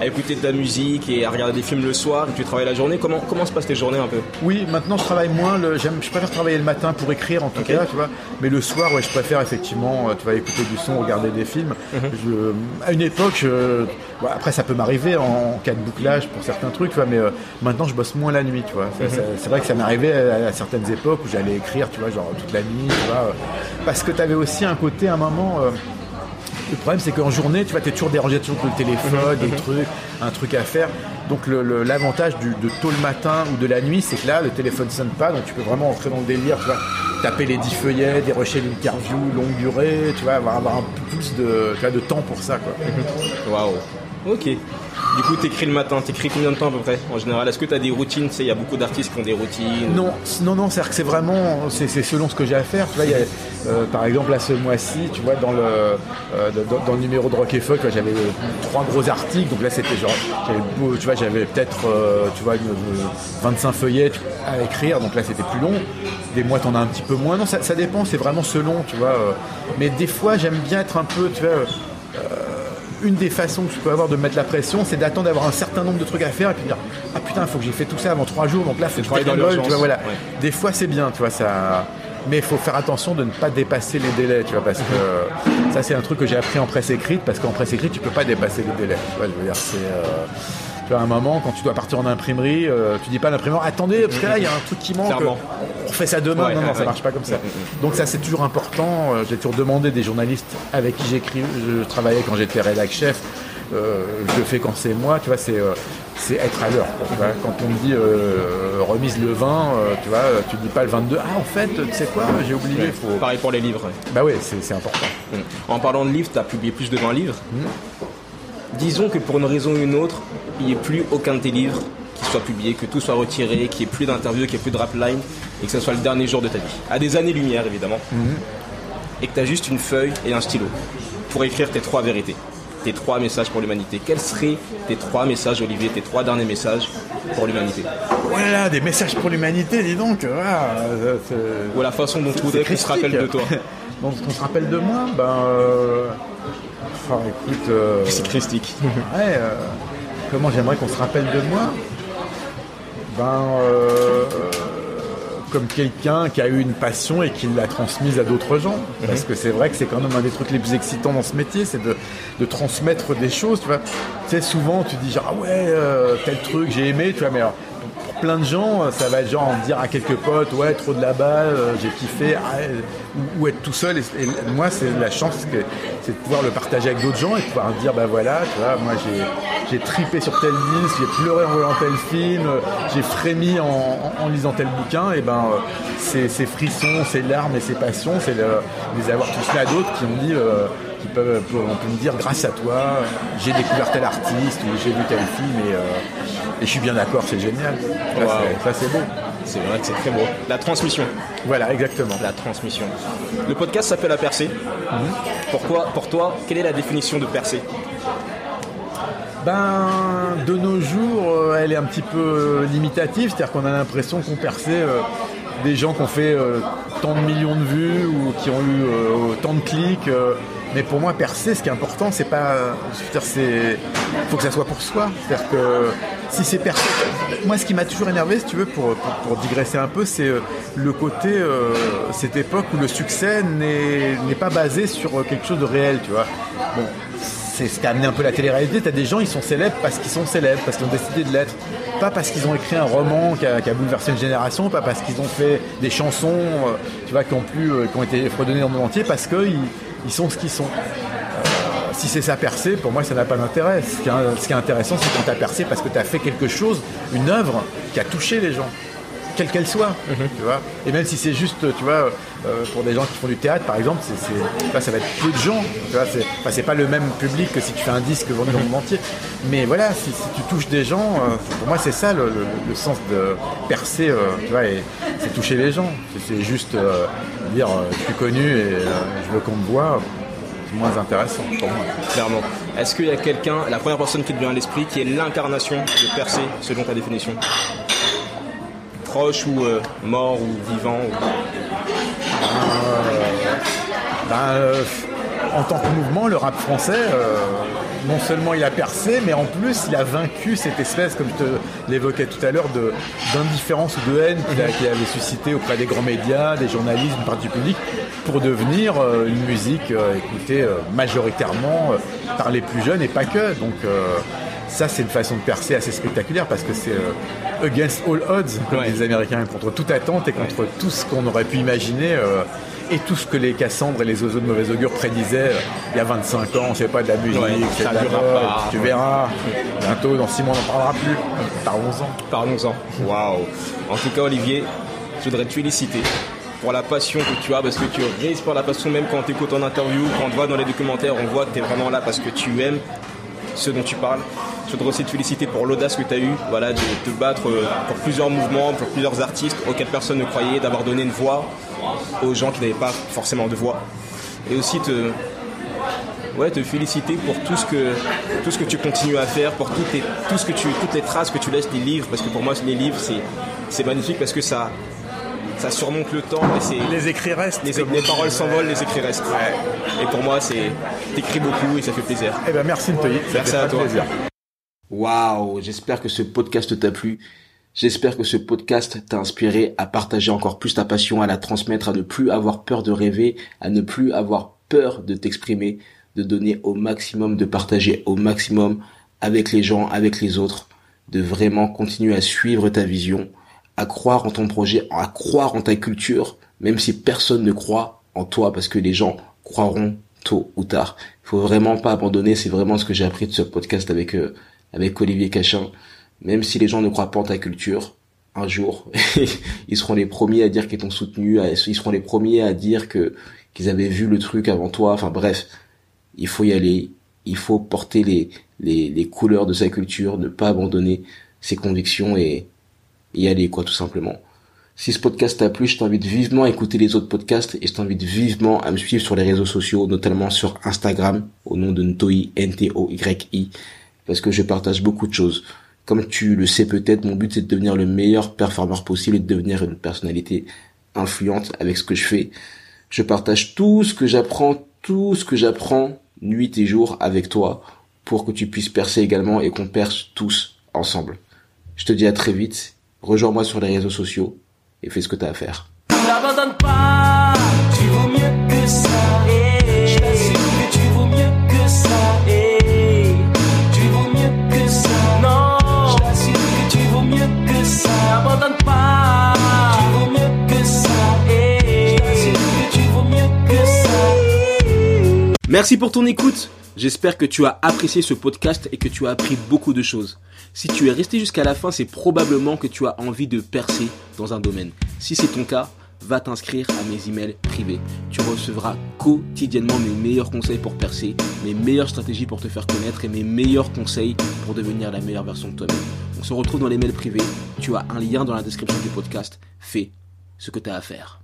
à écouter de la musique et à regarder des films le soir, et tu travailles la journée. Comment, comment se passent tes journées un peu? Oui, maintenant je travaille moins. Le, je préfère travailler le matin pour écrire en tout cas, tu vois. Mais le soir, ouais, je préfère effectivement, euh, tu vas écouter du son, regarder des films. Je- à une époque, je- bon, après ça peut m'arriver en, cas de bouclage pour certains trucs, tu vois. Mais euh, maintenant, je bosse moins la nuit, tu vois. Ça- c'est vrai que ça m'arrivait à, à certaines époques où j'allais écrire, tu vois, genre toute la nuit, tu vois. parce que tu avais aussi un côté, à un moment. euh, le problème, c'est qu'en journée, tu vas t'es toujours dérangé, toujours le téléphone, des trucs, un truc à faire. Donc le- le- l'avantage de tôt le matin ou de la nuit, c'est que là, le téléphone sonne pas, donc tu peux vraiment entrer dans le délire, tu vois, taper les 10 feuillets, dérocher l'interview longue durée, tu vois, avoir, avoir un peu plus de, tu vois, de temps pour ça, quoi. Waouh. Ok. Du coup, t'écris le matin. T'écris combien de temps à peu près en général? Est-ce que t'as des routines? Il y a beaucoup d'artistes qui ont des routines. Non, non, non, c'est-à-dire que c'est vraiment, c'est selon ce que j'ai à faire. Tu vois, euh, par exemple, là, ce mois-ci, tu vois, dans le, euh, dans, le numéro de Rock et là, j'avais euh, trois gros articles. Donc là, c'était genre, tu vois, j'avais peut-être, tu vois, une- une 25 feuillets à écrire. Donc là, c'était plus long. Des mois, t'en as un petit peu moins. Non, ça, ça dépend, c'est vraiment selon, tu vois. mais des fois, j'aime bien être un peu, tu vois, une des façons que tu peux avoir de mettre la pression, c'est d'attendre d'avoir un certain nombre de trucs à faire et puis dire ah putain, il faut que j'ai fait tout ça avant trois jours, donc là, faut que je travailler dans l'urgence. vois, voilà. Ouais. Des fois, c'est bien, tu vois ça. Mais il faut faire attention de ne pas dépasser les délais, tu vois, parce que ça, c'est un truc que j'ai appris en presse écrite, parce qu'en presse écrite, tu peux pas dépasser les délais. Tu vois, je veux dire, c'est. euh, à un moment, quand tu dois partir en imprimerie, euh, tu dis pas à l'imprimeur, attendez, parce que là, il y a un truc qui manque. Clairement. On fait ça demain. Ouais, non, non, ouais, ça marche pas comme ça. Donc ça, c'est toujours important. Euh, J'ai toujours demandé des journalistes avec qui j'écris, je travaillais quand j'étais rédac chef. Euh, je le fais quand c'est moi, tu vois, c'est euh, c'est être à l'heure. Quand on me dit euh, remise le 20, euh, tu vois, tu dis pas le 22. Ah, en fait, tu sais quoi, j'ai oublié. Ouais. Faut... Pareil pour les livres. ouais. Bah ouais, c'est c'est important. En parlant de livres, tu as publié plus de 20 livres. Disons que pour une raison ou une autre, il n'y ait plus aucun de tes livres qui soit publié, que tout soit retiré, qu'il n'y ait plus d'interviews, qu'il n'y ait plus de rap line, et que ce soit le dernier jour de ta vie. À des années-lumière, évidemment. Et que tu as juste une feuille et un stylo pour écrire tes trois vérités, tes trois messages pour l'humanité. Quels seraient tes trois messages, Olivier, tes trois derniers messages pour l'humanité? Voilà, des messages pour l'humanité, dis donc. ah, c'est- Ou la façon dont tu voudrais qu'on se rappelle de toi <laughs> Donc, qu'on se rappelle de moi, ben. Euh... enfin, écoute. euh, C'est christique. <laughs> Ouais, euh, comment j'aimerais qu'on se rappelle de moi Ben, euh, comme quelqu'un qui a eu une passion et qui l'a transmise à d'autres gens. Parce que c'est vrai que c'est quand même un des trucs les plus excitants dans ce métier, c'est de, de transmettre des choses, tu vois. Tu sais, souvent tu dis genre, ah ouais, euh, tel truc, j'ai aimé, tu vois, mais alors, plein de gens, euh, ça va être genre en dire à quelques potes, ouais, trop de la balle, euh, j'ai kiffé, ah, euh, ou, être tout seul. Et, moi, c'est la chance, que- c'est de pouvoir le partager avec d'autres gens et de pouvoir dire, bah voilà, tu vois, moi j'ai, tripé sur tel disque, j'ai pleuré en voyant tel film, j'ai frémi en, lisant tel bouquin, et ben, ces, frissons, ces larmes et ces passions, c'est de les avoir tous là d'autres qui ont dit, qui peuvent, on peut me dire, grâce à toi, j'ai découvert tel artiste, ou j'ai vu tel film, et, euh, et je suis bien d'accord, c'est génial. Ça, Wow. c'est- ça, c'est beau. C'est vrai que c'est très beau. La transmission. Voilà, exactement. La transmission. Le podcast s'appelle La Percée. Pourquoi, pour toi, quelle est la définition de percée Ben, de nos jours, euh, elle est un petit peu limitative, c'est-à-dire qu'on a l'impression qu'on perçait euh, des gens qui ont fait euh, tant de millions de vues ou qui ont eu euh, tant de clics. Mais pour moi, percer, ce qui est important, c'est pas. c'est. faut que ça soit pour soi. C'est-à-dire que si c'est percé. Moi, ce qui m'a toujours énervé, si tu veux, pour, pour, digresser un peu, c'est euh, le côté. euh, cette époque où le succès n'est pas basé sur euh, quelque chose de réel, tu vois. Bon, c'est ce qui a amené un peu la télé-réalité. T'as des gens, ils sont célèbres parce qu'ils sont célèbres, parce qu'ils ont décidé de l'être. Pas parce qu'ils ont écrit un roman qui a, bouleversé une génération, pas parce qu'ils ont fait des chansons, tu vois, qui ont, pu, euh, qui ont été fredonnées dans le monde entier, parce qu'ils ils sont ce qu'ils sont. Euh, si c'est ça percer, pour moi, ça n'a pas d'intérêt. Ce, qui est- ce qui est intéressant, c'est quand tu as percé parce que tu as fait quelque chose, une œuvre qui a touché les gens, quelle qu'elle soit. Tu vois Et même si c'est juste, tu vois, euh, pour des gens qui font du théâtre, par exemple, ça va être peu de gens. Tu vois, c'est, enfin, pas le même public que si tu fais un disque vendu dans le monde entier. Mais voilà, si, si tu touches des gens, euh, pour moi, c'est ça le, le- le sens de percer, euh, tu vois, et c'est toucher les gens. C'est, juste dire, je suis connu et je veux qu'on me voit. C'est moins intéressant pour moi. Clairement. Est-ce qu'il y a quelqu'un, la première personne qui te vient à l'esprit, qui est l'incarnation de percer selon ta définition? Proche ou euh, mort ou vivant ou- Ben, euh, en tant que mouvement, le rap français, euh, non seulement il a percé, mais en plus il a vaincu cette espèce, comme je te l'évoquais tout à l'heure, d'indifférence ou de haine qu'il avait suscité auprès des grands médias, des journalistes, une partie du public, pour devenir une musique écoutée majoritairement par les plus jeunes et pas que. Donc ça, c'est une façon de percer assez spectaculaire parce que c'est euh, against all odds, comme Ouais. les Américains, contre toute attente et contre tout ce qu'on aurait pu imaginer. euh, et tout ce que les Cassandres et les oiseaux de mauvais augure prédisaient euh, il y a 25 ans, c'est pas de la musique, Ouais, c'est de ça la durera mode, pas. tu verras. Bientôt, dans 6 mois, on n'en parlera plus. Parlons-en. Parlons-en. Waouh. En tout cas, Olivier, je voudrais te féliciter pour la passion que tu as, parce que tu respires la passion même quand tu écoutes en interview, quand on te voit dans les documentaires, on voit que tu es vraiment là parce que tu aimes ce dont tu parles. Je voudrais aussi te féliciter pour l'audace que tu as eue voilà, de te battre euh, pour plusieurs mouvements, pour plusieurs artistes auxquels personne ne croyait, d'avoir donné une voix aux gens qui n'avaient pas forcément de voix. Et aussi te, ouais, te féliciter pour tout ce que tout ce que tu continues à faire, pour toutes les, tout ce que tu, toutes les traces que tu laisses des livres, parce que pour moi les livres c'est c'est magnifique parce que ça ça surmonte le temps et Les écrits restent. les, paroles s'envolent, les écrits restent. Et pour moi c'est t'écris beaucoup et ça fait plaisir. Eh ben, merci Ntoyi, Merci à toi. plaisir. Waouh, j'espère que ce podcast t'a plu. J'espère que ce podcast t'a inspiré à partager encore plus ta passion, à la transmettre, à ne plus avoir peur de rêver, à ne plus avoir peur de t'exprimer, de donner au maximum, de partager au maximum avec les gens, avec les autres, de vraiment continuer à suivre ta vision, à croire en ton projet, à croire en ta culture, même si personne ne croit en toi, parce que les gens croiront tôt ou tard. Il faut vraiment pas abandonner, c'est vraiment ce que j'ai appris de ce podcast avec euh, avec Olivier Cachin. Même si les gens ne croient pas en ta culture, un jour, <laughs> ils seront les premiers à dire qu'ils t'ont soutenu, ils seront les premiers à dire que qu'ils avaient vu le truc avant toi. Enfin bref, il faut y aller, il faut porter les les, les couleurs de sa culture, ne pas abandonner ses convictions et y aller quoi tout simplement. Si ce podcast t'a plu, je t'invite vivement à écouter les autres podcasts et je t'invite vivement à me suivre sur les réseaux sociaux, notamment sur Instagram au nom de Ntoi, N-T-O-Y-I, parce que je partage beaucoup de choses. Comme tu le sais peut-être, mon but c'est de devenir le meilleur performeur possible et de devenir une personnalité influente avec ce que je fais. Je partage tout ce que j'apprends, tout ce que j'apprends nuit et jour avec toi pour que tu puisses percer également et qu'on perce tous ensemble. Je te dis à très vite, rejoins-moi sur les réseaux sociaux et fais ce que t'as à faire. Merci pour ton écoute. J'espère que tu as apprécié ce podcast et que tu as appris beaucoup de choses. Si tu es resté jusqu'à la fin, c'est probablement que tu as envie de percer dans un domaine. Si c'est ton cas, va t'inscrire à mes emails privés. Tu recevras quotidiennement mes meilleurs conseils pour percer, mes meilleures stratégies pour te faire connaître et mes meilleurs conseils pour devenir la meilleure version de toi-même. On se retrouve dans les mails privés. Tu as un lien dans la description du podcast. Fais ce que tu as à faire.